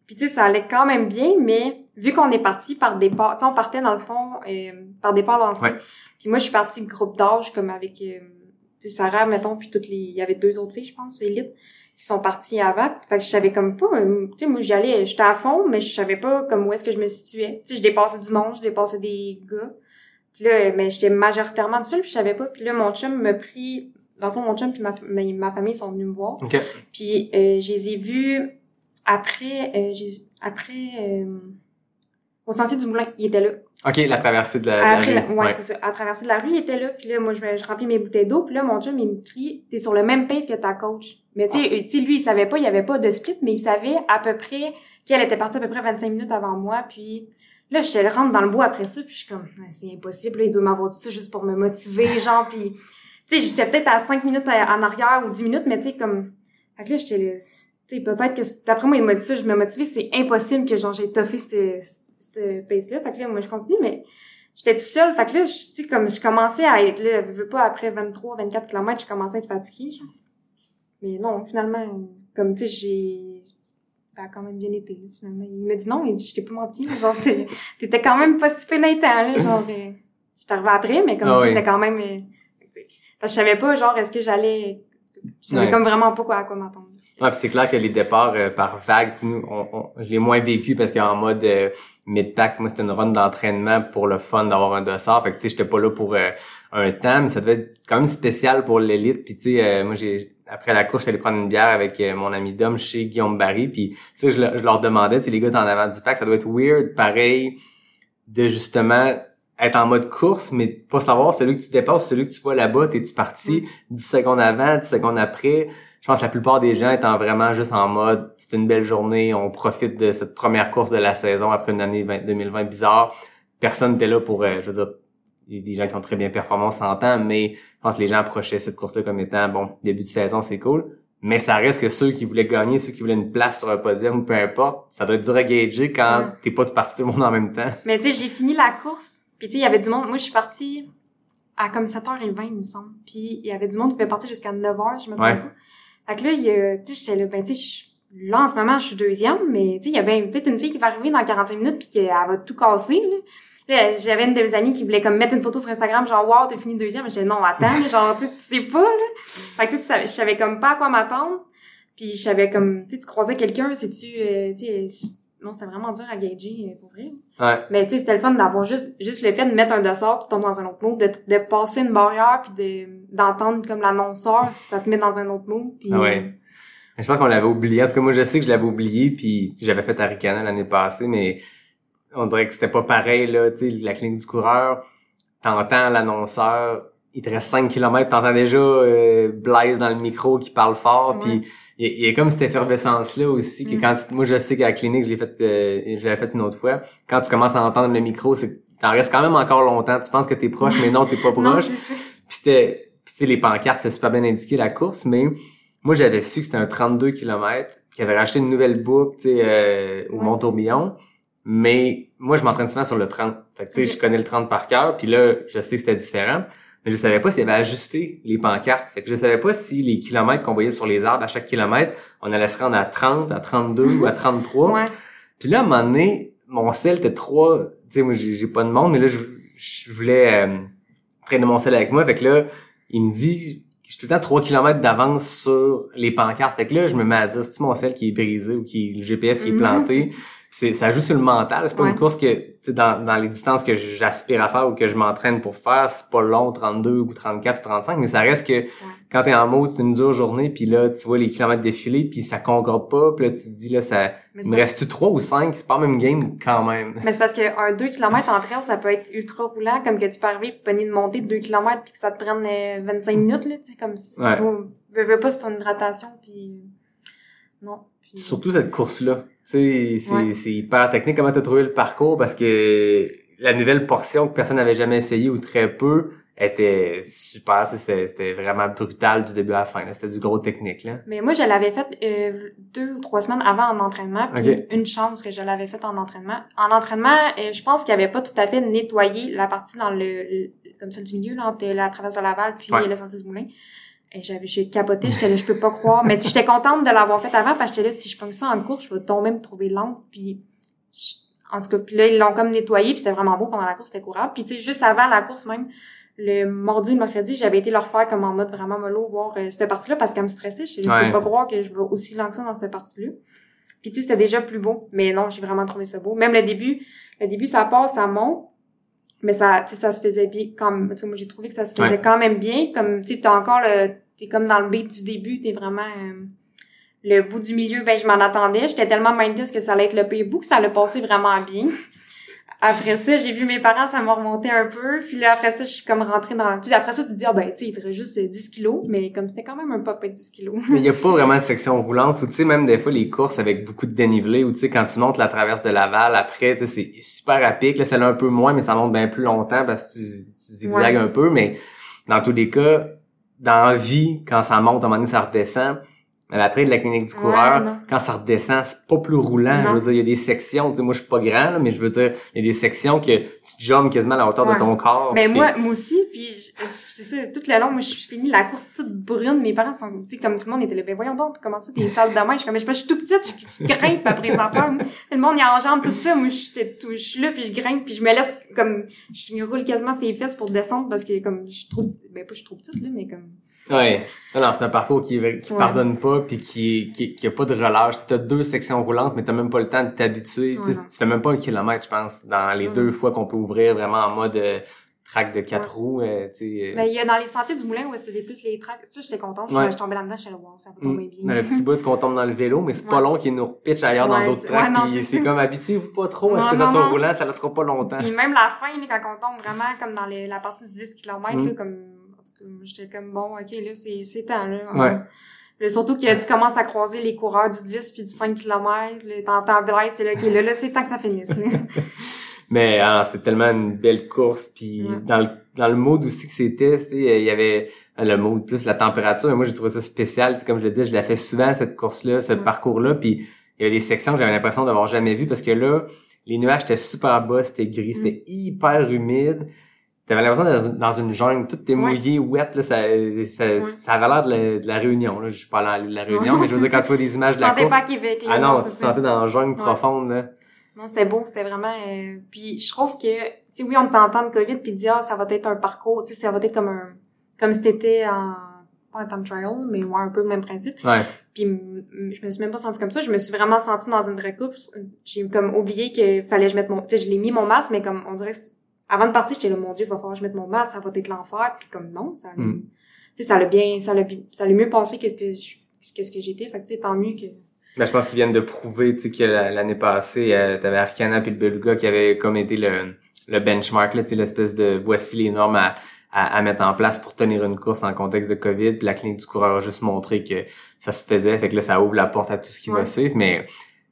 Puis, tu sais, ça allait quand même bien, mais vu qu'on est parti par départ... Tu sais, on partait, dans le fond, euh, par départ lancé. Ouais. Puis moi, je suis partie groupe d'âge, comme avec... euh, tu sais, Sarah, mettons, puis toutes les... Il y avait deux autres filles, je pense, élite. qui sont partis avant. Fait que je savais comme pas, euh, tu sais, moi, j'y allais, j'étais à fond, mais je savais pas comme où est-ce que je me situais. Tu sais, je dépassais du monde, je dépassais des gars. Puis là, mais j'étais majoritairement seule, puis je savais pas. Puis là, mon chum me pris, dans le fond, mon chum puis ma, ma, ma famille sont venus me voir. OK. Puis euh, je les ai vus après, euh, après, euh, au sentier du moulin, il était là. OK, la traversée de la, de la Après, la- rue. ouais, c'est ça. À traverser de la rue, il était là. Puis là, moi, je, remplis mes bouteilles d'eau. Puis là, mon chum, il me crie, t'es sur le même pace que ta coach. Mais tu sais, euh, tu sais, lui, il savait pas, il y avait pas de split, mais il savait à peu près qu'elle était partie à peu près 25 minutes avant moi. Puis là, je rentre dans le bois après ça. Puis je suis comme, Ah, c'est impossible. Là, il doit m'avoir dit ça juste pour me motiver, genre. Puis, tu sais, j'étais peut-être à 5 minutes en arrière ou 10 minutes, mais tu sais, comme... Fait que là, j'étais tu sais, peut-être que, d'après moi, il m'a dit ça, je me motivais, c'est impossible que, genre, j'ai toffé cette, cette pace-là. Fait que là, moi, je continue, mais j'étais toute seule. Fait que là, je- tu sais, comme, je commençais à être là, je veux pas, après 23, 24 km, je commençais à être fatiguée, genre. Mais non, finalement, comme, tu sais, j'ai, ça a quand même bien été, là, finalement. Il m'a dit non, il dit, je t'ai pas menti, genre, t'étais quand même pas si pénitent, là, genre, euh, j'étais arrivée après, mais comme, Ah oui. c'était quand même, euh. Parce que je savais pas, genre, est-ce que j'allais, je savais Ouais. comme vraiment pas quoi, à quoi m'attendre. Ouais, puis c'est clair que les départs euh, par vague, on, on- je l'ai moins vécu parce qu'en mode euh, mid-pack, moi, c'était une run d'entraînement pour le fun d'avoir un dossard. Fait que, tu sais, j'étais pas là pour euh, un temps, mais ça devait être quand même spécial pour l'élite. Puis, tu sais, euh, moi, j'ai après la course, j'allais prendre une bière avec euh, mon ami Dom chez Guillaume Barry. Puis, tu sais, je, je leur demandais, tu sais, les gars, en avant du pack, ça doit être weird, pareil, de justement être en mode course, mais pas savoir celui que tu dépasses, celui que tu vois là-bas, t'es-tu parti 10 secondes avant, 10 secondes après? Je pense que la plupart des gens étant vraiment juste en mode c'est une belle journée, on profite de cette première course de la saison après une année 20 2020 bizarre. Personne n'était là pour, euh, je veux dire, il y a des gens qui ont très bien performé, on s'entend, mais je pense que les gens approchaient cette course-là comme étant, bon, début de saison, c'est cool. Mais ça reste que ceux qui voulaient gagner, ceux qui voulaient une place sur un podium ou peu importe, ça doit être dur à gager quand Ouais. t'es pas tout parti tout le monde en même temps. Mais tu sais, j'ai fini la course, puis tu sais, il y avait du monde. Moi, je suis partie à comme 7h20, il me semble. Puis il y avait du monde qui pouvait partir jusqu'à 9h, je me trompe Ouais. pas. Fait que là, il y a- tu sais, j'étais là, ben tu sais, là, en ce moment, je suis deuxième, mais tu sais, il y a bien peut-être une fille qui va arriver dans 45 minutes puis qu'elle va tout casser, là. Là, j'avais une de mes amies qui voulait comme mettre une photo sur Instagram, genre, wow, t'es fini deuxième. J'étais, non, attends, genre, tu sais, pas, là. Fait que tu sais, je savais comme pas à quoi m'attendre. Puis je savais comme, tu sais, tu croisais quelqu'un, sais-tu, euh, tu sais, non, c'est vraiment dur à gager, euh, pour vrai. Ouais. Mais tu sais, c'était le fun d'avoir juste, juste le fait de mettre un dossard, tu tombes dans un autre mood, de, de passer une barrière puis de, d'entendre comme l'annonceur, ça te met dans un autre mood. Puis, Ah ouais. Je pense qu'on l'avait oublié. En tout cas, moi, je sais que je l'avais oublié, puis j'avais fait Aricana l'année passée, mais on dirait que c'était pas pareil, là. Tu sais, la clinique du coureur, t'entends l'annonceur, il te reste 5 km, t'entends déjà euh, Blaise dans le micro qui parle fort, puis il y, a- il y a comme cette effervescence-là aussi, que Mm. quand tu- moi, je sais qu'à la clinique, je l'ai fait, euh, je l'avais fait une autre fois, quand tu commences à entendre le micro, c'est que t'en restes quand même encore longtemps. Tu penses que t'es proche, mais non, t'es pas proche. c'est. Puis c'était, puis tu sais, les pancartes, c'était super bien indiqué la course, mais moi, j'avais su que c'était un 32 km, qu'il avait racheté une nouvelle boucle, tu sais, euh, au Ouais. Mont-Tourbillon. Mais moi, je m'entraîne souvent sur le 30. Fait que, tu sais, je connais le 30 par cœur, puis là, je sais que c'était différent. Mais je savais pas s'il avait ajusté les pancartes. Fait que je savais pas si les kilomètres qu'on voyait sur les arbres à chaque kilomètre, on allait se rendre à 30, à 32 ou à 33. Ouais. Puis là, à un moment donné, mon sel était trop... Tu sais, moi, j'ai pas de monde, mais là, je, je voulais euh, traîner mon sel avec moi. Fait que là, il me dit que je suis tout le temps 3 km d'avance sur les pancartes. Fait que là, je me mets à dire, c'est mon sel qui est brisé ou qui le GPS qui est planté? C'est ça joue sur le mental. C'est pas Ouais. une course que, tu sais, dans, dans les distances que j'aspire à faire ou que je m'entraîne pour faire, c'est pas long, 32 ou 34 ou 35, mais ça reste que quand t'es en mode, c'est une dure journée, puis là, tu vois les kilomètres défiler, puis ça concorde pas, puis là, tu te dis, là, ça, c'est me reste-tu 3 ou 5? C'est pas le même game quand même. Mais c'est parce qu'un 2 km entre elles, ça peut être ultra roulant, comme que tu peux arriver pogner une montée de 2 km puis que ça te prenne euh, 25 minutes, là, tu sais, comme si Ouais. tu veux, veux pas sur ton hydratation, puis non. Surtout cette course-là. Tu sais, c'est Ouais. c'est hyper technique. Comment t'as trouvé le parcours? Parce que la nouvelle portion que personne n'avait jamais essayé ou très peu était super. C'était vraiment brutal du début à la fin. C'était du gros technique. Là. Mais moi, je l'avais fait euh, deux ou trois semaines avant en entraînement, puis une chance que je l'avais fait en entraînement. En entraînement, euh, je pense qu'il avait pas tout à fait nettoyé la partie dans le, le- comme ça du milieu, là, entre la traverse de Laval puis Ouais. le sentier du Moulin. Et j'avais, j'ai capoté, j'étais là, je peux pas croire. Mais j'étais contente de l'avoir fait avant parce que j'étais là, si je pogne ça en course, je vais tomber me trouver lente, puis je- en tout cas, puis là, ils l'ont comme nettoyé, puis c'était vraiment beau pendant la course, c'était courable. Puis tu sais, juste avant la course même, le mardi ou le mercredi, j'avais été leur faire comme en mode vraiment mollo, voir euh, cette partie-là, parce qu'elle me stressait. Je, je Ouais. peux pas croire que je vais aussi lent que ça dans cette partie-là. Puis tu sais, c'était déjà plus beau. Mais non, j'ai vraiment trouvé ça beau. Même le début, le début, ça passe, ça monte. Mais ça, tu sais, ça se faisait bien comme, tu sais, moi, j'ai trouvé que ça se faisait Ouais. quand même bien. Comme, tu sais, t'as encore le, t'es comme dans le beat du début, t'es vraiment, euh, le bout du milieu, ben, je m'en attendais. J'étais tellement minded que ça allait être le bout que ça allait passer vraiment bien. Après ça, j'ai vu mes parents, ça m'a remonté un peu. Puis là, après ça, je suis comme rentrée dans... Tu sais, après ça, tu te dis, ah ben, tu sais, il te reste juste euh, 10 kilos. Mais comme c'était quand même un pop de 10 kilos. Mais il y a pas vraiment de section roulante ou tu sais même des fois les courses avec beaucoup de dénivelé ou tu sais quand tu montes la traverse de Laval après tu sais c'est super pic là celle-là un peu moins mais ça monte bien plus longtemps parce que tu, tu zigzagues Ouais. un peu mais dans tous les cas dans la vie quand ça monte à un moment donné ça redescend mais l'attrait de la clinique du coureur quand ça redescend c'est pas plus roulant Non. je veux dire il y a des sections tu sais moi je suis pas grand là, mais je veux dire il y a des sections que tu jumps quasiment à la hauteur Ouais. de ton corps Mais puis- moi, moi aussi, puis c'est ça, tout le long, moi, je finis la course toute brune. Mes parents sont, tu sais, comme tout le monde était là, ben voyons donc, comment ça, t'es sale de main? Je suis comme, je je suis tout petite, je grimpe après les enfants. Le monde, il enjambe tout ça. Moi, je suis là, puis je grimpe, puis je me laisse, comme, je me roule quasiment ses fesses pour descendre parce que, comme, je suis trop, ben pas, je suis trop petite, là, mais comme, Ouais. Non, non, c'est un parcours qui, qui Ouais. pardonne pas puis qui, qui, qui a pas de relâche. T'as deux sections roulantes, mais t'as même pas le temps de t'habituer. Ouais, Tu fais même pas un kilomètre, je pense, dans les Ouais. deux fois qu'on peut ouvrir vraiment en mode euh, track de quatre roues. euh, tu sais, euh, ben, il y a dans les sentiers du moulin où c'était plus les tracks. Ça, j'étais contente. Je- Ouais. Je tombais là-dedans, j'étais là, wow, ça mm, tomber bien. dans le petit bout qu'on tombe dans le vélo, mais c'est pas long qu'il nous repitch ailleurs dans d'autres tracks. c'est comme habituez-vous pas trop à ce Non, que ça soit non. roulant, ça laissera pas longtemps. Puis même la fin, quand on tombe vraiment comme dans les- la partie du 10 km, Mm. là, comme, en tout cas, j'étais comme, bon, ok, là, c'est, c'est temps, là. Ouais. Là, surtout que tu commences à croiser les coureurs du 10 puis du 5 km, là, t'entends Blaise, t'es là, ok, là, là, c'est temps que ça finisse, là. Mais ah, c'est tellement une belle course. Puis Ouais. dans, le, dans le mode aussi que c'était, tu sais, il y avait euh, le mode plus la température. Mais moi, j'ai trouvé ça spécial. Tu sais, Comme je le disais, je la fais souvent, cette course-là, ce Ouais. parcours-là. Puis il y avait des sections que j'avais l'impression d'avoir jamais vues parce que là, les nuages étaient super bas, c'était gris, c'était hyper humide. T'avais l'impression d'être dans une- jungle, tout était Ouais. mouillé, wet, là, ça, ça, Ouais. ça avait l'air de la, de la Réunion, là. Je suis pas allé à la Réunion, Ouais, mais je veux dire, quand tu vois des Tu images de la sentais course. pas à Québec, là. Ah non, tu te sentais dans la jungle Ouais. profonde, là. Non, c'était beau, c'était vraiment, euh, puis je trouve que, tu sais, oui, on t'entend de COVID puis dire, ah, ça va être un parcours, tu sais, ça va être comme un, comme si t'étais en, pas en time trial, mais ouais, un peu le même principe. Ouais. Puis je me suis même pas sentie comme ça. Je me suis vraiment sentie dans une vraie coupe. J'ai comme oublié qu'il fallait que je mette mon... Tu sais, je l'ai mis mon masque, mais comme on dirait... que Avant de partir, j'étais là, mon Dieu, il va falloir que je mette mon masque, ça va être l'enfer. Puis comme non, ça... Mm. Tu sais, ça l'a bien... Ça l'a ça l'a mieux passé que ce que que ce que j'étais. Fait que tu sais, tant mieux que... Ben, je pense qu'ils viennent de prouver, tu sais, que la- l'année passée, euh, t'avais Arcana puis le Beluga qui avait comme été le, le benchmark, là, tu sais, l'espèce de voici les normes à, à, à mettre en place pour tenir une course en contexte de COVID. Puis la clinique du coureur a juste montré que ça se faisait. Fait que là, ça ouvre la porte à tout ce qui va suivre. Mais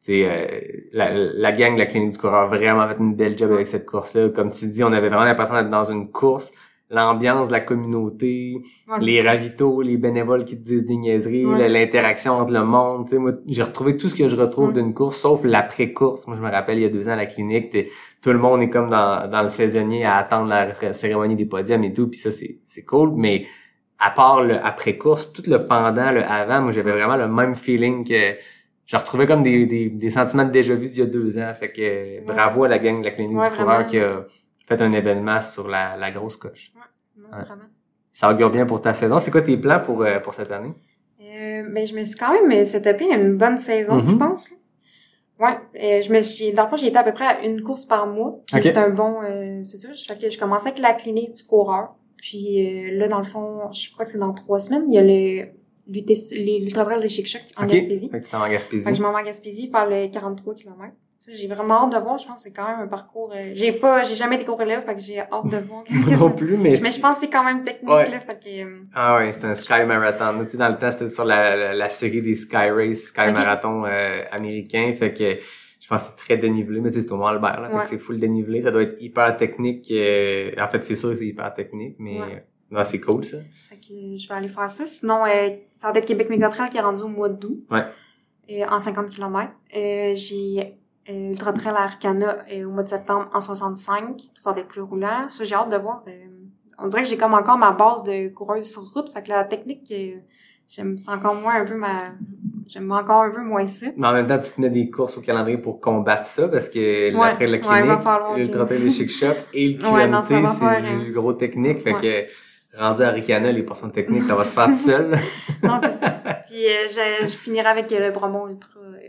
euh, la, la gang de la clinique du coureur a vraiment fait une belle job avec cette course-là. Comme tu dis, on avait vraiment l'impression d'être dans une course. L'ambiance de la communauté, Ouais, les ravitaux, les bénévoles qui te disent des niaiseries, Ouais. l'interaction entre le monde. Moi, j'ai retrouvé tout ce que je retrouve d'une course, sauf l'après-course. Moi, je me rappelle, il y a deux ans à la clinique, tout le monde est comme dans, dans le saisonnier à attendre la ré- cérémonie des podiums et tout, puis ça, c'est c'est cool. Mais à part le après-course, tout le pendant, le avant, moi, j'avais vraiment le même feeling que je retrouvais comme des, des, des sentiments de déjà vu d'il y a deux ans. Fait que bravo à la gang de la clinique Ouais, du coureur qui a fait un événement sur la, la grosse coche. Non, Ouais. vraiment. Ça augure bien pour ta saison. C'est quoi tes plans pour, euh, pour cette année? Euh, ben, je me suis quand même setupé une bonne saison, Mhm. je pense. là. Ouais, euh, je me suis, dans le fond, j'ai été à peu près à une course par mois. Puis Ok. C'est un bon, euh, c'est ça. Je que je commençais avec la clinique du coureur. Puis euh, là, dans le fond, je crois que c'est dans trois semaines, il y a le l'Ultra Trail de Chic Choc en Ok. Gaspésie. Fait que tu en Gaspésie. Fait que je m'en vais en Gaspésie faire le 43 km. Ça, j'ai vraiment hâte de voir. Je pense que c'est quand même un parcours. euh, j'ai pas, j'ai jamais été courir là, fait que j'ai hâte de voir. non plus, mais... Mais je pense que c'est quand même technique Ouais. là, fait que. euh, Ah ouais, c'était un Sky Marathon. Tu sais, dans le temps, c'était sur la, la, la série des Sky Race, Sky Ok. Marathon euh, américain. Fait que je pense que c'est très dénivelé, mais c'est au Mont Albert, là. Fait Ouais. que c'est full dénivelé. Ça doit être hyper technique. euh, en fait, c'est sûr que c'est hyper technique, mais Ouais. non, c'est cool, ça. Fait que je vais aller faire ça. Sinon, euh, ça va être Québec Mégatrail qui est rendu au mois d'août. Ouais. Euh, en 50 km. Euh, j'ai euh, Ultra Trail à Arcana euh, au mois de septembre en 65. Ça va être plus roulant. Ça, j'ai hâte de voir. Euh, on dirait que j'ai comme encore ma base de coureuse sur route. Fait que la technique, euh, j'aime, c'est encore moins un peu ma... j'aime encore un peu moins ça. Mais en même temps, tu te mets des courses au calendrier pour combattre ça parce que Ouais, après la clinique, l'ultra trail des chic shop et le QMT, c'est du hein. gros technique. Fait que rendu à Ricana, les portions techniques, ça va se faire tout seul. Non, c'est ça. Puis euh, je, je finirai avec euh, le Bromont Ultra euh,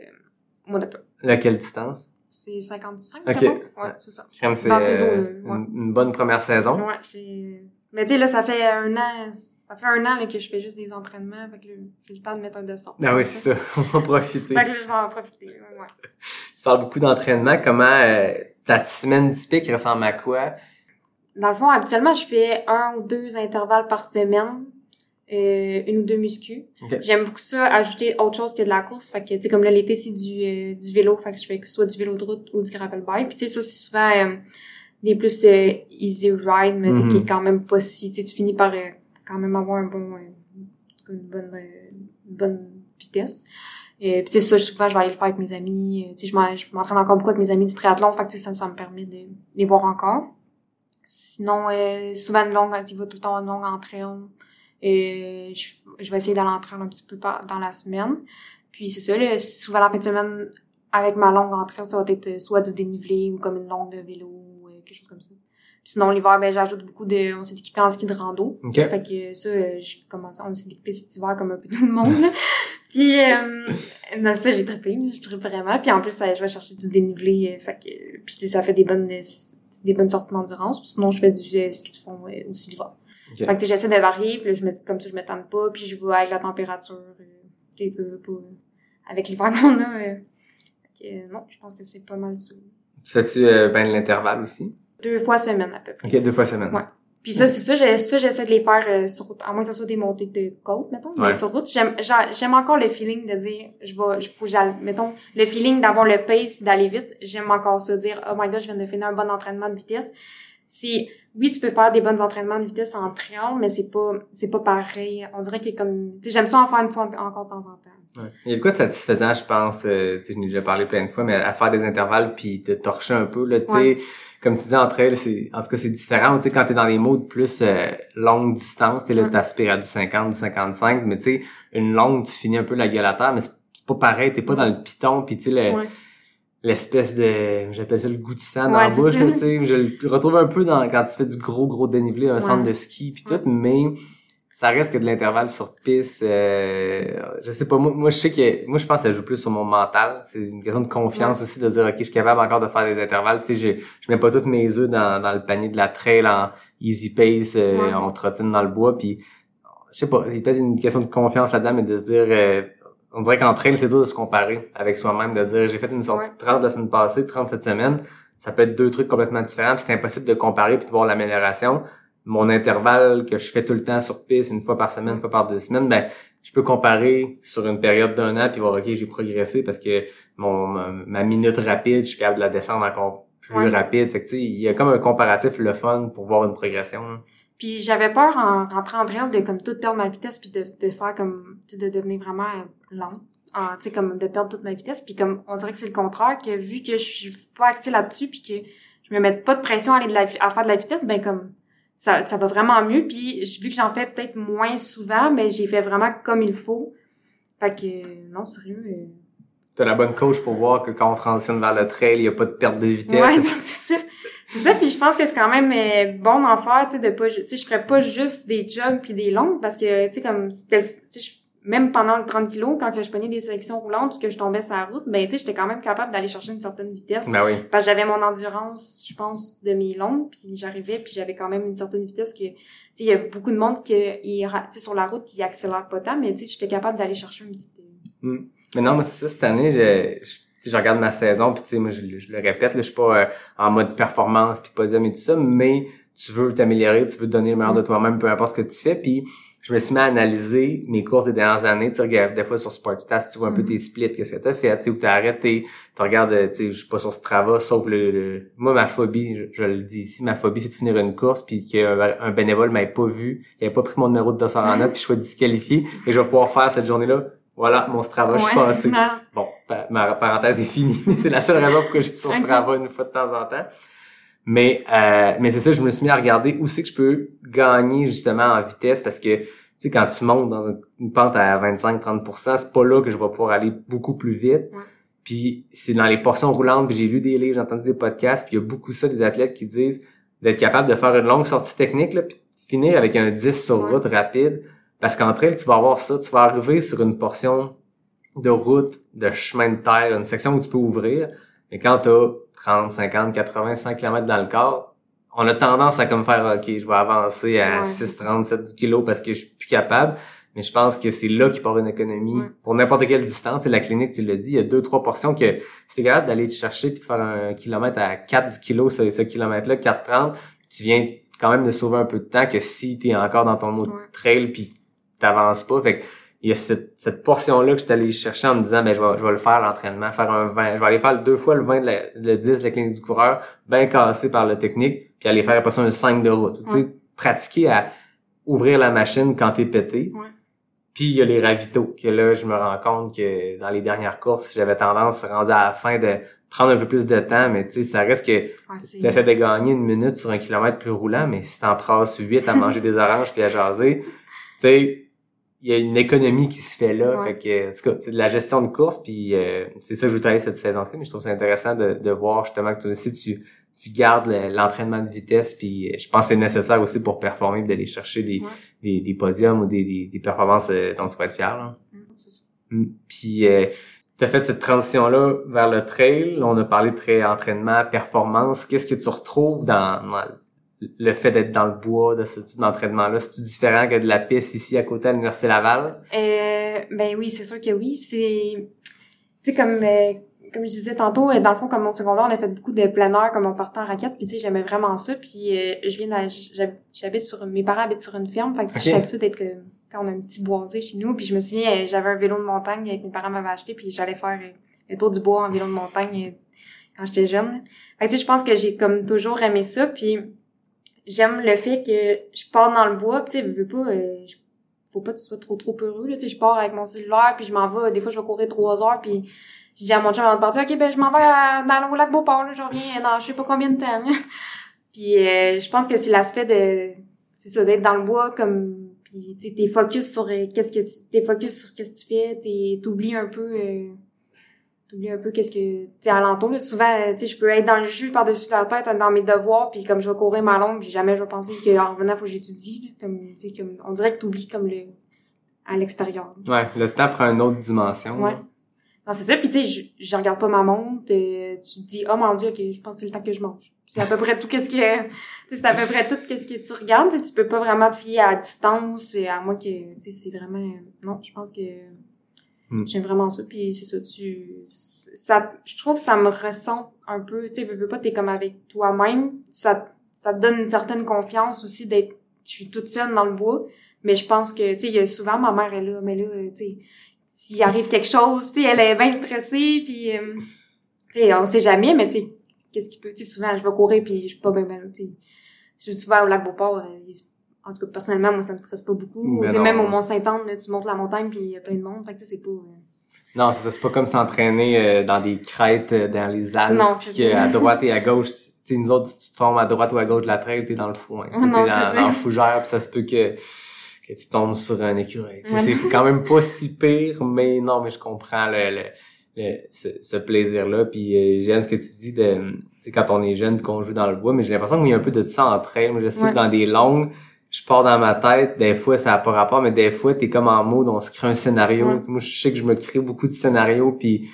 mois d'octobre. Laquelle distance? C'est 55, Ok. je pense. Ouais, c'est ça. Crème, c'est Dans ces euh, ouais. une, une bonne première saison. Ouais, j'ai... Mais tu sais, là, ça fait un an, ça fait un an là, que je fais juste des entraînements, fait que j'ai le temps de mettre un dessin. Ah oui, c'est ça. On va profiter. Fait que là, je vais en profiter, ouais. ouais. Tu parles beaucoup d'entraînement. Comment euh, ta semaine typique ressemble à quoi? Dans le fond, habituellement, je fais un ou deux intervalles par semaine, euh, une ou deux muscu. J'aime beaucoup ça, ajouter autre chose que de la course. Fait que, tu sais, comme là, l'été, c'est du, euh, du vélo. Fait que je fais que soit du vélo de route ou du gravel bike. Puis, tu sais, ça, c'est souvent euh, des plus euh, easy ride, mais Mhm. qui est quand même pas si... Tu sais, tu finis par euh, quand même avoir un bon... euh, une bonne, euh, une bonne vitesse. Et puis, tu sais, ça, souvent, je vais aller le faire avec mes amis. Euh, Tu sais, je m'en- je m'entraîne encore beaucoup avec mes amis du triathlon. Fait que, tu sais, ça, ça me permet de les voir encore. Sinon, euh, souvent une longue, tu vas tout le temps une longue entraîne. Et je, je vais essayer d'aller entraîner un petit peu par, dans la semaine. Puis c'est ça, là, souvent la fin de semaine, avec ma longue entraîne, ça va être euh, soit du dénivelé ou comme une longue de vélo ou euh, quelque chose comme ça. Sinon, l'hiver, ben, j'ajoute beaucoup de... On s'est équipé en ski de rando. OK. Fait que ça, je commence, on s'est équipé cet hiver comme un peu tout le monde. là. Puis euh, non, ça, j'ai trippé, je trippe vraiment. Puis en plus, ça, je vais chercher du dénivelé. euh, fait que, puis tu ça fait des bonnes, des bonnes sorties d'endurance. Puis sinon, je fais du euh, ski de fond euh, aussi l'hiver. Ok. Fait que tu j'essaie de varier. Puis là, je me, comme ça, je me tente pas. Puis je vais avec la température. Euh, tu peu, avec l'hiver qu'on a. Euh, fait que, non, je pense que c'est pas mal ça. Tu fais-tu euh, ben de l'intervalle aussi? Deux fois semaine à peu près. OK, deux fois semaine. Ouais. Puis ça, c'est ça, ça, j'essaie de les faire euh, sur route. À moins que ce soit des montées de côte, mettons. Ouais. Mais sur route, j'aime, j'a- j'aime encore le feeling de dire, je vais, je, faut mettons, le feeling d'avoir le pace puis d'aller vite. J'aime encore ça, dire, oh my god, je viens de finir un bon entraînement de vitesse. C'est, oui, tu peux faire des bons entraînements de vitesse en trial, mais c'est pas, c'est pas pareil. On dirait que comme, tu sais, j'aime ça en faire une fois en- encore de temps en temps. Ouais. Il y a de quoi de satisfaisant, je pense, euh, tu sais, je n'ai déjà parlé plein de fois, mais à faire des intervalles puis te torcher un peu, là, tu sais, Ouais. comme tu dis, entre elles, c'est, en tout cas, c'est différent, tu sais, quand t'es dans des modes plus euh, longue distance, tu sais, là, Ouais. t'aspires à du 50, du 55, mais tu sais, une longue, tu finis un peu la gueule à terre, mais c'est pas pareil, t'es pas dans le piton, puis tu sais, le-. L'espèce de, j'appelle ça le goût de sang dans Ouais, la bouche, tu sais, je le retrouve un peu dans, quand tu fais du gros, gros dénivelé, un Ouais. centre de ski, puis tout, mais ça reste que de l'intervalle sur piste. Euh, je sais pas, moi, moi je sais que moi je pense que ça joue plus sur mon mental. C'est une question de confiance aussi de dire ok, je suis capable encore de faire des intervalles. Tu sais, je, je mets pas tous mes œufs dans, dans le panier de la trail en easy pace, euh, on trottine dans le bois, puis je sais pas, il y a peut-être une question de confiance là-dedans, mais de se dire euh, on dirait qu'en trail, c'est dur de se comparer avec soi-même, de dire j'ai fait une sortie Ouais. de 30 la semaine passée, 30 cette semaine. Ça peut être deux trucs complètement différents, puis c'est impossible de comparer puis de voir l'amélioration mon intervalle que je fais tout le temps sur piste, une fois par semaine, une fois par deux semaines, ben je peux comparer sur une période d'un an puis voir ok j'ai progressé parce que mon ma, minute rapide, je suis capable de la descendre encore plus Ouais. rapide. Fait que tu sais, il y a comme un comparatif le fun pour voir une progression. hein. Puis j'avais peur en rentrant en trail de comme tout perdre ma vitesse puis de, de faire comme tu sais de devenir vraiment lent. En, tu sais comme de perdre toute ma vitesse puis comme on dirait que c'est le contraire que vu que je suis pas axée là-dessus puis que je me mets pas de pression à aller de la, à faire de la vitesse ben comme ça ça va vraiment mieux puis vu que j'en fais peut-être moins souvent mais j'ai fait vraiment comme il faut. Fait que non sérieux. euh, T'as la bonne coach pour voir que quand on transitionne vers le trail, il y a pas de perte de vitesse. Ouais, c'est ça. C'est ça, puis je pense que c'est quand même euh, bon d'en faire, tu sais, de pas, tu sais, je ferais pas juste des jogs puis des longues parce que, tu sais, comme, tu même pendant le 30 kilos, quand que je prenais des sélections roulantes ou que je tombais sur la route, ben, tu sais, j'étais quand même capable d'aller chercher une certaine vitesse. Ben oui. Parce que j'avais mon endurance, je pense, de mes longues, puis j'arrivais, puis j'avais quand même une certaine vitesse que, tu sais, il y a beaucoup de monde qui, tu sais, sur la route, ils accélèrent pas tant, mais tu sais, j'étais capable d'aller chercher une petite... euh, Mais non, mais c'est ça, cette année, je, je, regarde ma saison, puis tu sais, moi, je, le- je le répète, là, je suis pas euh, en mode performance, puis podium et tout ça, mais tu veux t'améliorer, tu veux te donner le meilleur de toi-même, peu importe ce que tu fais, puis je me suis mis à analyser mes courses des dernières années, tu regardes des fois sur Sportstats, tu vois un peu Mhm. tes splits, qu'est-ce que t'as fait, tu sais, où t'as arrêté, tu regardes, tu sais, je suis pas sur Strava, sauf le, le- moi, ma phobie, je, je le dis ici, ma phobie, c'est de finir une course, puis qu'un un bénévole m'ait pas vu, il avait pas pris mon numéro de dossard en note, puis je sois disqualifié, et je vais pouvoir faire cette journée-là, voilà, mon Strava, je suis passé. Non, Bon, pa- ma parenthèse est finie, mais c'est la seule raison pour que j'ai sur. Strava une fois de temps en temps. Mais euh, mais c'est ça, je me suis mis à regarder où c'est que je peux gagner justement en vitesse parce que tu sais, quand tu montes dans une, une pente à 25-30%, c'est pas là que je vais pouvoir aller beaucoup plus vite. Ouais. Puis c'est dans les portions roulantes, puis j'ai lu des livres, j'ai entendu des podcasts, puis il y a beaucoup ça des athlètes qui disent d'être capable de faire une longue sortie technique, là, puis finir avec un 10 sur Ouais. route rapide. Parce qu'en trail, tu vas avoir ça, tu vas arriver sur une portion de route, de chemin de terre, une section où tu peux ouvrir. Mais quand t'as 30, 50, 80, 100 km dans le corps, on a tendance à comme faire, OK, je vais avancer à Ouais. 6, 37 kilos parce que je suis plus capable. Mais je pense que c'est là qu'il part une économie. Ouais. Pour n'importe quelle distance, c'est la clinique, tu l'as dit, il y a deux, trois portions que si t'es capable d'aller te chercher puis de faire un kilomètre à 4 du kilo, ce, ce kilomètre-là, 4,30, tu viens quand même de sauver un peu de temps que si t'es encore dans ton mode Ouais. trail puis t'avances pas. Fait que il y a cette, cette portion-là que je suis allé chercher en me disant, ben, je vais, je vais le faire l'entraînement, faire un 20. Je vais aller faire deux fois le 20 de la, le 10 de la clinique du coureur, bien cassé par le technique, puis aller faire après ça un 5 de route. Tu sais, pratiquer à ouvrir la machine quand t'es pété. Ouais. Puis il y a les ravitaux, que là, je me rends compte que dans les dernières courses, j'avais tendance, rendu à la fin, de prendre un peu plus de temps, mais tu sais, ça reste que c'est- tu essaies de gagner une minute sur un kilomètre plus roulant, mais si t'en passes huit à manger des oranges puis à jaser, tu sais, il y a une économie qui se fait là. Ouais. Fait que, en tout cas, c'est de la gestion de course, puis euh, c'est ça que je veux travailler cette saison-ci, mais je trouve ça intéressant de, de voir justement que toi aussi, tu, tu gardes le- l'entraînement de vitesse, puis euh, je pense que c'est nécessaire aussi pour performer, d'aller chercher des, Ouais. des, des podiums ou des, des, des performances euh, dont tu vas être fier. Là. Mm, ça. Mm. Puis euh, tu as fait cette transition-là vers le trail. On a parlé de très entraînement, performance. Qu'est-ce que tu retrouves dans, dans le fait d'être dans le bois, de ce type d'entraînement-là? C'est-tu différent que de la piste ici à côté à l'Université Laval? Euh, ben oui, c'est sûr que oui. C'est, tu sais, comme, euh, comme je disais tantôt, euh, dans le fond, comme mon secondaire, on a fait beaucoup de air, comme on partait en raquette, puis tu sais, j'aimais vraiment ça. Puis euh, je viens, j'habite sur, mes parents habitent sur une ferme, fait que tu sais, Ok. j'étais habituée d'être que, on a un petit boisé chez nous, puis je me souviens, j'avais un vélo de montagne que mes parents m'avaient acheté, puis j'allais faire le tour du bois en vélo de montagne quand j'étais jeune. Fait que tu sais, je pense que j'ai comme toujours aimé ça, puis j'aime le fait que je pars dans le bois, tu sais, veux pas, euh, faut pas que tu sois trop trop heureux là, tu sais, je pars avec mon cellulaire, puis je m'en vais, des fois je vais courir trois heures, puis je dis à mon chum avant de partir, ok, ben je m'en vais dans le lac Beauport, là, je reviens dans je sais pas combien de temps. là. puis euh, je pense que c'est l'aspect de, c'est ça, d'être dans le bois comme, puis tu t'es focus sur euh, qu'est-ce que tu, t'es focus sur qu'est-ce que tu fais, t'es, t'oublies un peu. T'oublies un peu qu'est-ce que, tu alentour, là, souvent, tu sais, je peux être dans le jus par-dessus la tête, dans mes devoirs, puis comme je vais courir ma longue, puis jamais je vais penser qu'en revenant, faut que j'étudie, comme, tu sais, comme, on dirait que t'oublies comme le, à l'extérieur. Ouais, le temps prend une autre dimension. Ouais. là. Non, c'est ça, puis tu sais, je, je regarde pas ma montre, euh, tu te dis, oh mon dieu, ok, je pense que c'est le temps que je mange. C'est à peu près tout qu'est-ce que, tu sais, c'est à peu près tout qu'est-ce que tu regardes, tu peux pas vraiment te fier à distance, euh, à moins que, tu sais, c'est vraiment, non, je pense que, Mm. j'aime vraiment ça, puis c'est ça, tu, ça, je trouve que ça me ressent un peu, tu sais, veux, veux pas, t'es comme avec toi-même, ça, ça te donne une certaine confiance aussi d'être, je suis toute seule dans le bois, mais je pense que, tu sais, souvent, ma mère est là, mais là, tu sais, s'il arrive quelque chose, tu sais, elle est bien stressée, puis, euh, tu sais, on sait jamais, mais tu sais, qu'est-ce qui peut, tu sais, souvent, je vais courir, puis je suis pas bien, bien, tu sais, souvent au lac Beauport, euh, il se- en tout cas, personnellement, moi, ça me stresse pas beaucoup. Mais Tu sais, non. même au Mont-Saint-Anne, là, tu montes la montagne, puis il y a plein de monde, fait que c'est pas... euh, Non, c'est ça. C'est pas comme s'entraîner euh, dans des crêtes euh, dans les Alpes. Non, puis à droite et à gauche, tu sais, nous autres, si tu tombes à droite ou à gauche de la traîne, t'es dans le foin. T'es dans, le fougère, puis ça se peut que, que tu tombes sur un écureuil. Tu sais, Ouais. C'est quand même pas si pire, mais non, mais je comprends le, le, le- ce, ce plaisir-là. Puis euh, j'aime ce que tu dis de quand on est jeune qu'on joue dans le bois, mais j'ai l'impression qu'il y a un peu de ça en trail. Je sais Ouais. que dans des longues, je pars dans ma tête, des fois ça n'a pas rapport, mais des fois t'es comme en mode, on se crée un scénario. Moi, je sais que je me crée beaucoup de scénarios, puis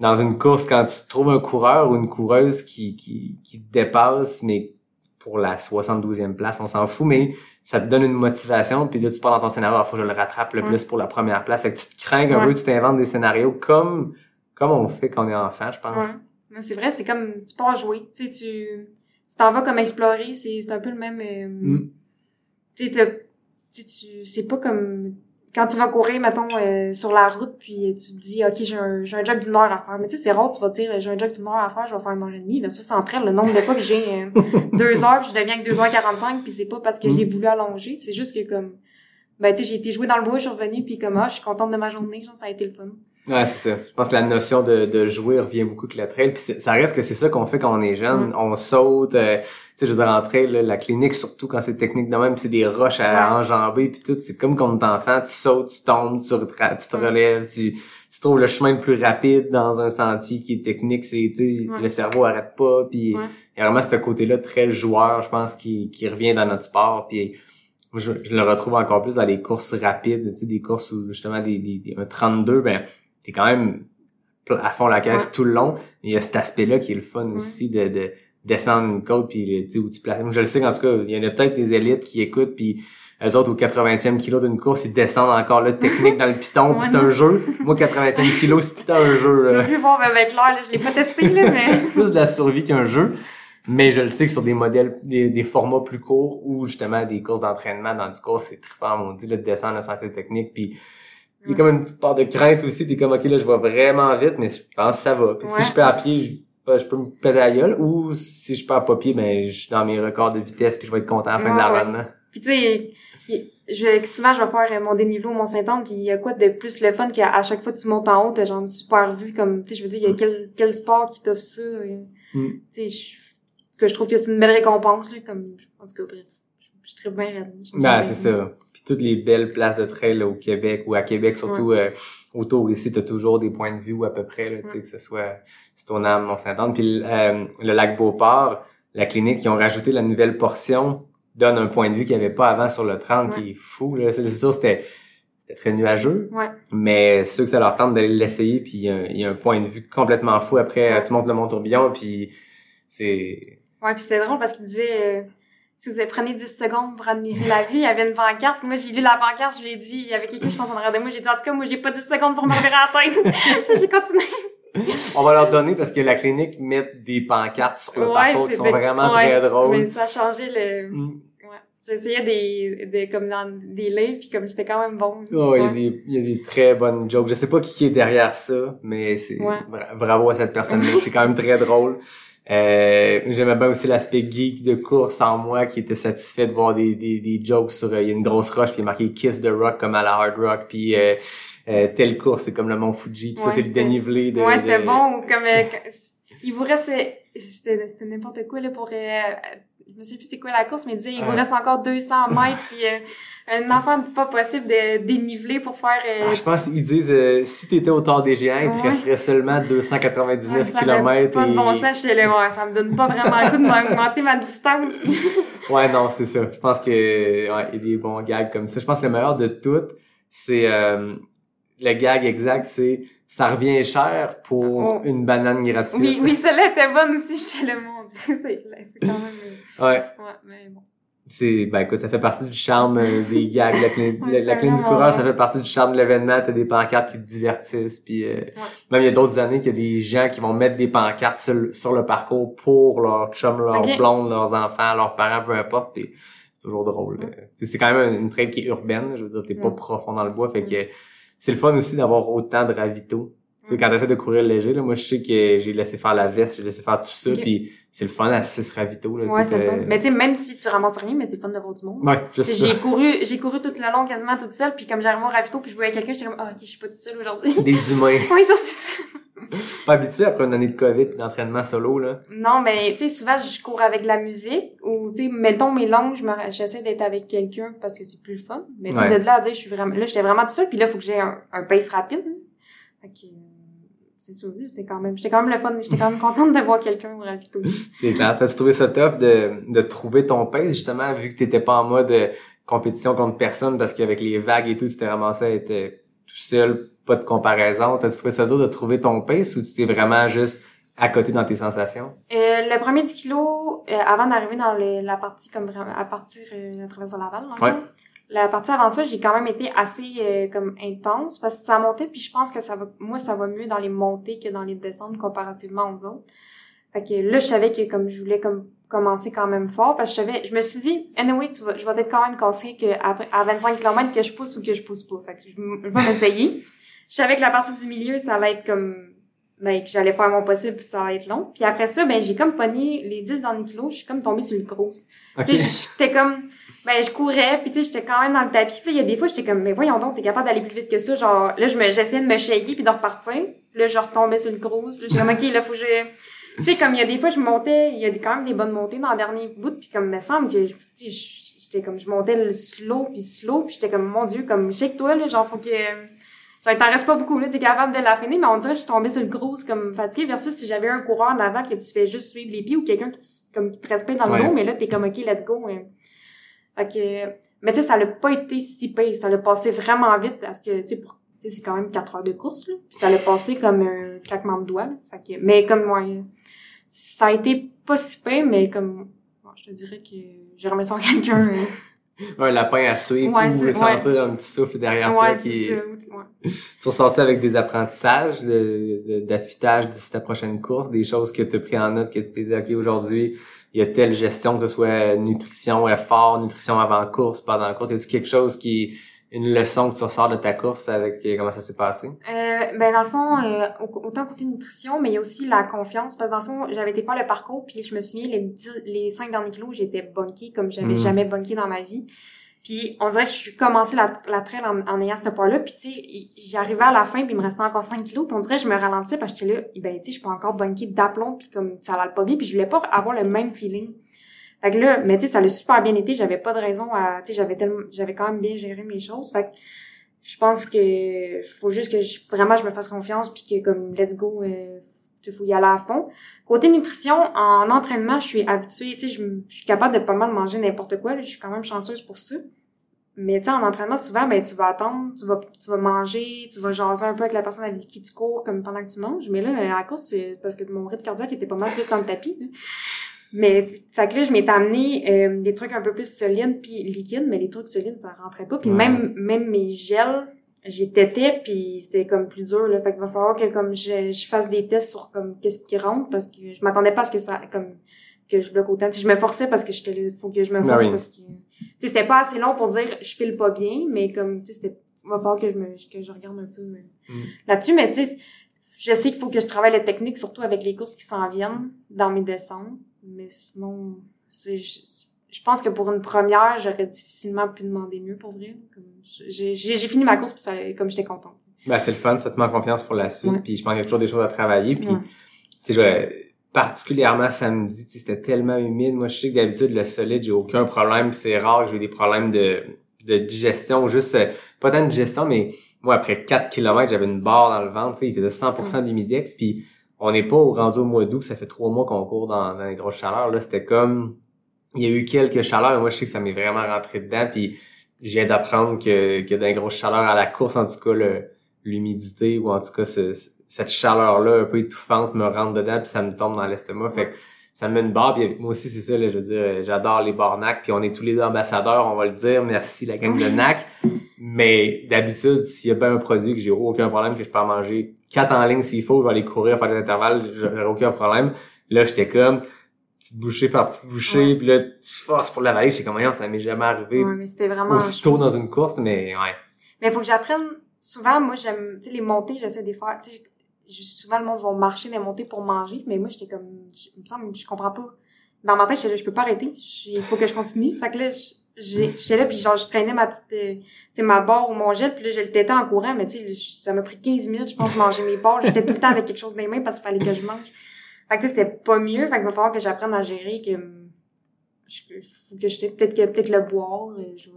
dans une course, quand tu trouves un coureur ou une coureuse qui, qui, qui te dépasse, mais pour la 72e place, on s'en fout, mais ça te donne une motivation, puis là, tu pars dans ton scénario, il faut que je le rattrape le plus pour la première place. Fait que tu te crains un Ouais. peu, tu t'inventes des scénarios comme, comme on fait quand on est enfant, je pense. Ouais. Mais c'est vrai, c'est comme, tu pars jouer, tu sais, tu, t'en vas comme explorer, c'est, c'est un peu le même, euh, Mm. Tu tu c'est pas comme, quand tu vas courir, mettons, euh, sur la route, puis tu te dis, OK, j'ai un, j'ai un jog d'une heure à faire. Mais tu sais, c'est rare, tu vas te dire, j'ai un jog d'une heure à faire, je vais faire une heure et demie. Là, ça, c'est entre elles, le nombre de fois que j'ai euh, deux heures, puis je deviens que deux heures quarante-cinq, puis c'est pas parce que Mm. j'ai voulu allonger, c'est juste que comme, ben, tu sais, j'ai été jouer dans le bois, je suis revenue, puis comme, ah, je suis contente de ma journée, genre, ça a été le fun. Ouais, c'est ça. Je pense que la notion de, de jouer revient beaucoup avec le trail. Puis ça reste que c'est ça qu'on fait quand on est jeune. Mm. On saute. euh, tu sais, je veux dire, en trail, là, la clinique, surtout quand c'est technique de même, puis c'est des roches à Ouais. enjamber, puis tout. C'est comme quand on est enfant, tu sautes, tu tombes, tu, tu te relèves, tu, tu trouves le chemin le plus rapide dans un sentier qui est technique. C'est, Ouais. le cerveau arrête pas. Puis Ouais. il y a vraiment ce côté-là très joueur, je pense, qui, qui revient dans notre sport. Puis moi, je, je le retrouve encore plus dans les courses rapides, tu sais, des courses où justement des, des, des- un 32, ben t'es quand même à fond la caisse Ouais. tout le long. Il y a cet aspect-là qui est le fun aussi de, de descendre une côte puis tu sais où tu places. Moi, je le sais en tout cas, il y en a peut-être des élites qui écoutent puis eux autres au 80e kilo d'une course, ils descendent encore là technique dans le piton, puis c'est un jeu. Moi 80e kilo, c'est putain un jeu. Je là. plus voir avec l'heure, là. Je l'ai pas testé, là, mais. c'est plus de la survie qu'un jeu. Mais je le sais que sur des modèles, des, des formats plus courts ou justement des courses d'entraînement dans du cours, c'est trippant, mon dit, là, de descendre le sentier technique. Puis il y a comme une petite part de crainte aussi. T'es comme, OK, là, je vais vraiment vite, mais je pense que ça va. Puis Ouais. si je peux à pied, je, ben, je peux me péter la gueule. Ou si je pars pas pied, ben, je suis dans mes records de vitesse puis je vais être content à la fin de la Ouais, run. Puis tu sais, je, souvent je vais faire euh, mon dénivelé au Mont Saint-Anne, puis il y a quoi de plus le fun qu'à à chaque fois que tu montes en haut, t'as genre une super vue, comme, tu sais, je veux dire, il y a quel, quel sport qui t'offre ça, euh, Mm. tu sais, je, cas, je trouve que c'est une belle récompense, là, comme, en tout cas, bref, je très bien raide. Ben, c'est ça. Puis toutes les belles places de trail là, au Québec ou à Québec, surtout euh, autour ici, t'as toujours des points de vue à peu près, là, tu sais, Ouais. que ce soit Stoneham, Mont-Saint-Anne. Puis euh, le lac Beauport, la clinique qui ont rajouté la nouvelle portion donne un point de vue qu'il n'y avait pas avant sur le 30 Ouais. qui est fou. Là. C'est sûr, c'était c'était très nuageux. Ouais. Mais ceux que ça leur tente d'aller l'essayer, puis il y, a- il y a un point de vue complètement fou. Après, Ouais. tu montes le Mont-Tourbillon, puis c'est... Ouais, puis c'était drôle parce qu'il disait, euh, si vous avez prenez 10 secondes pour admirer la vue, il y avait une pancarte. Moi, j'ai lu la pancarte, je lui ai dit, il y avait quelqu'un, je pense, en arrière de moi, j'ai dit, en tout cas, moi, j'ai pas 10 secondes pour me revirer à la tête. puis j'ai continué. On va leur donner parce que la clinique met des pancartes sur le parcours qui sont vraiment ouais, très drôles. Mais ça a changé le, Mm. ouais. J'essayais des, des, comme dans des livres, puis comme j'étais quand même bon. Oh, il, y a Ouais. des, il y a des très bonnes jokes. Je sais pas qui est derrière ça, mais c'est Ouais. bra- bravo à cette personne-là. c'est quand même très drôle. Euh, J'aimais bien aussi l'aspect geek de course en moi qui était satisfait de voir des, des, des jokes sur euh, il y a une grosse roche puis marqué Kiss the Rock comme à la Hard Rock puis euh, euh, telle course c'est comme le Mont Fuji puis ça c'est le dénivelé de ouais, c'était de- bon, comme, euh, il vous reste, c'était c'était n'importe quoi, là, pour, euh, je me sais plus c'est quoi la course, mais il disait, il vous reste encore 200 mètres, puis euh, un enfant pas possible de déniveler pour faire, euh, Ah, je pense qu'ils disent euh, si t'étais au tard des géants, il te Ouais. resterait seulement 299 ouais, km pas de et... bon sens, j'étais là, ouais, ça me donne pas vraiment le coup de m'augmenter ma distance. Ouais, non, c'est ça. Je pense que ouais, il y a des bons gags comme ça. Je pense que le meilleur de tout, c'est euh, le gag exact, c'est ça revient cher pour Oh. une banane gratuite. oui, oui, celle-là était bonne aussi, j'étais là, mon dieu, c'est c'est quand même, euh, Ouais, ouais, mais bon. c'est ben écoute, ça fait partie du charme euh, des gags. La clinique, Ouais, la, la du coureur, ça fait partie du charme de l'événement. T'as des pancartes qui te divertissent, puis euh, même il y a d'autres années qu'il y a des gens qui vont mettre des pancartes sur, le- sur le parcours pour leurs chums, leurs Ok. blondes, leurs enfants, leurs parents, peu importe. C'est toujours drôle. Euh. C'est quand même une trail qui est urbaine. Je veux dire, t'es pas profond dans le bois, fait que c'est le fun aussi d'avoir autant de ravitaux. Tu sais, quand t'essaies de courir léger, là, moi, je sais que j'ai laissé faire la veste, j'ai laissé faire tout ça, Ok. puis c'est le fun à 6 ravitaux, là. Ouais, c'est t'as- bon. Mais tu sais, même si tu ramasses rien, mais c'est fun de voir du monde. Ouais, juste ça. J'ai couru, j'ai couru tout le long quasiment toute seule, puis comme j'arrivais au ravito, puis je voyais quelqu'un, j'étais comme, ah, ok, je suis pas toute seule aujourd'hui. Des humains. oui, ça, c'est ça. pas habitué après une année de COVID d'entraînement solo, là? Non, mais tu sais, souvent, je cours avec la musique, ou tu sais, mettons mes longues, je j'essaie d'être avec quelqu'un parce que c'est plus le fun. Mais tu sais, Ouais. de là à dire, je suis vraiment, là, j'étais vraiment toute seule, puis là, faut que j'ai un, un pace rapide. hein. C'est sûr, c'était quand même, j'étais quand même le fun, j'étais quand même contente de voir quelqu'un au ravito. C'est clair. T'as trouvé ça tough de, de trouver ton pace, justement, vu que t'étais pas en mode euh, compétition contre personne, parce qu'avec les vagues et tout, tu t'es ramassé à être euh, tout seul, pas de comparaison. T'as trouvé ça dur de trouver ton pace ou tu t'es vraiment juste à côté dans tes sensations? Euh, le premier 10 kilos, euh, avant d'arriver dans le- la partie comme à partir euh, de la traversée de Laval, le Ouais. La partie avant ça, j'ai quand même été assez euh, comme intense parce que ça montait puis je pense que ça va moi ça va mieux dans les montées que dans les descentes comparativement aux autres. Fait que là je savais que comme je voulais comme commencer quand même fort parce que je savais je me suis dit anyway tu vas, je vais être quand même cassé que après à 25 km que je pousse ou que je pousse pas. Fait que je vais m'essayer. Je savais que la partie du milieu ça allait être comme ben, que j'allais faire mon possible puis ça allait être long. Puis après ça, ben, j'ai comme pogné les 10 derniers kilos, je suis comme tombée sur le gros. Ok. Tu sais, j'étais comme, ben, je courais, puis tu sais, j'étais quand même dans le tapis. Puis là, il y a des fois, j'étais comme, mais voyons donc, t'es capable d'aller plus vite que ça. Genre, là, je me, j'essayais de me shaker puis de repartir. Là, je retombais sur le gros. Puis j'ai comme, ok, là, faut que je... Tu sais, comme il y a des fois, je montais, il y a quand même des bonnes montées dans le dernier bout, puis comme, il me semble que, je- tu sais, j'étais comme, je montais le slow, puis slow, puis j'étais comme, mon Dieu, comme, shake-toi, là, genre, faut que... Il t'en reste pas beaucoup, là, t'es capable de la finir, mais on dirait que je suis tombée sur le gros, comme fatigué, versus si j'avais un coureur en avant que tu fais juste suivre les pieds ou quelqu'un qui, te- comme, qui te respecte dans le Ouais. dos, mais là, t'es comme, ok, let's go. hein. Fait que, mais tu sais, ça l'a pas été si pire, ça l'a passé vraiment vite parce que, tu sais, pour- c'est quand même quatre heures de course, là. Puis ça l'a passé comme un claquement de doigts, là. Fait que, mais comme, moi, ça a été pas si pire, mais comme, bon, je te dirais que j'ai remis ça à quelqu'un. Un lapin à suivre Ouais, ou sentir un petit souffle derrière toi ouais, qui c'est ça, ouais. Tu es ressorti avec des apprentissages, de- de- d'affûtage d'ici ta prochaine course, des choses que tu as pris en note, que tu t'es dit, OK, aujourd'hui, il y a telle gestion, que ce soit nutrition, effort, nutrition avant course, pendant la course. Y a quelque chose qui, une leçon que tu ressors de ta course avec euh, comment ça s'est passé? Euh, ben dans le fond, euh, au- autant côté nutrition, mais il y a aussi la confiance. Parce que dans le fond, j'avais été faire le parcours, puis je me souviens, les, dix- les cinq derniers kilos, j'étais bunkée comme j'avais Mhm. jamais bunké dans ma vie. Puis on dirait que je suis commencé la, la trail en, en ayant ce poids-là. Puis tu sais, j'arrivais à la fin, puis il me restait encore 5 kilos. Puis on dirait que je me ralentissais parce que j'étais là, ben tu sais, je pas encore bunké d'aplomb, puis comme ça allait pas bien. Puis je voulais pas avoir le même feeling. Fait que là, mais tu sais, ça a super bien été. J'avais pas de raison à, tu sais, j'avais tellement, j'avais quand même bien géré mes choses. Fait que je pense que faut juste que je, vraiment je me fasse confiance puis que comme let's go euh, faut y aller à fond. Côté nutrition, en entraînement, je suis habituée, tu sais, je, suis capable de pas mal manger n'importe quoi, je suis quand même chanceuse pour ça. Mais tu sais, en entraînement, souvent, ben, tu vas attendre, tu vas, tu vas manger, tu vas jaser un peu avec la personne avec qui tu cours, comme pendant que tu manges. Mais là, à la course, c'est parce que mon rythme cardiaque était pas mal plus dans le tapis, là. Mais, fait que là, je m'étais amené euh, des trucs un peu plus solides puis liquides, mais les trucs solides, ça rentrait pas. Puis Ouais. même, même mes gels, j'ai tété puis c'était comme plus dur, là. Fait qu'il va falloir que, comme, je, je fasse des tests sur, comme, qu'est-ce qui rentre parce que je m'attendais pas à ce que ça, comme, que je bloque autant. Sais, je me forçais parce que j'étais là, faut que je me Ah force oui. parce que, tu sais, c'était pas assez long pour dire je file pas bien, mais comme, tu sais, c'était, va falloir que je me, que je regarde un peu Mm. là-dessus, mais tu sais, je sais qu'il faut que je travaille la technique, surtout avec les courses qui s'en viennent dans mes descentes, mais sinon, c'est, je, je pense que pour une première, j'aurais difficilement pu demander mieux pour vrai. J'ai, fini ma course puis ça, comme j'étais contente. Ben, c'est le fun, ça te met en confiance pour la suite, puis je pense qu'il y a toujours des choses à travailler, puis tu sais, particulièrement samedi, c'était tellement humide. Moi, je sais que d'habitude, le solide, j'ai aucun problème. C'est rare que j'ai des problèmes de, de digestion, juste, euh, pas tant de digestion, mais moi, après 4 km, j'avais une barre dans le ventre, tu sais, il faisait 100% d'humidex, puis on n'est pas au rendu au mois d'août, ça fait trois mois qu'on court dans, dans les grosses chaleurs. Là, c'était comme, il y a eu quelques chaleurs, moi, je sais que ça m'est vraiment rentré dedans, puis viens d'apprendre que, que dans les grosses chaleurs à la course, en tout cas, l'humidité, ou en tout cas, ce- cette chaleur-là un peu étouffante me rentre dedans, puis ça me tombe dans l'estomac. Fait que ça me met une barre, puis moi aussi, c'est ça, là, je veux dire, j'adore les bars NAC, puis on est tous les deux ambassadeurs, on va le dire, merci la gang de NAC. Mais d'habitude, s'il y a bien un produit que j'ai aucun problème, que je peux en manger quatre en ligne s'il faut, je vais aller courir, faire des intervalles, j'aurai aucun problème. Là, j'étais comme, petite bouchée par petite bouchée, Ouais. puis là, tu forces pour l'avaler, j'étais comme, ça m'est jamais arrivé Ouais, mais c'était vraiment... aussitôt dans une course, mais ouais. Mais faut que j'apprenne. Souvent, moi, j'aime, tu sais, les montées, j'essaie de faire. Tu sais, souvent, le monde va marcher des montées pour manger, mais moi, j'étais comme, je, me semble, je comprends pas. Dans ma tête, j'étais là, je peux pas arrêter. Il faut que je continue. Fait que là, j'étais là, puis genre, je traînais ma petite, euh, tu sais, ma barre ou mon gel, puis là, je le tétais en courant, mais tu sais, ça m'a pris 15 minutes, je pense, manger mes barres. J'étais tout le temps avec quelque chose dans les mains parce qu'il fallait que je mange. Fait que tu sais, c'était pas mieux. Fait qu'il va falloir que j'apprenne à gérer, que, je, faut que je, peut-être que, peut-être le boire, euh, je.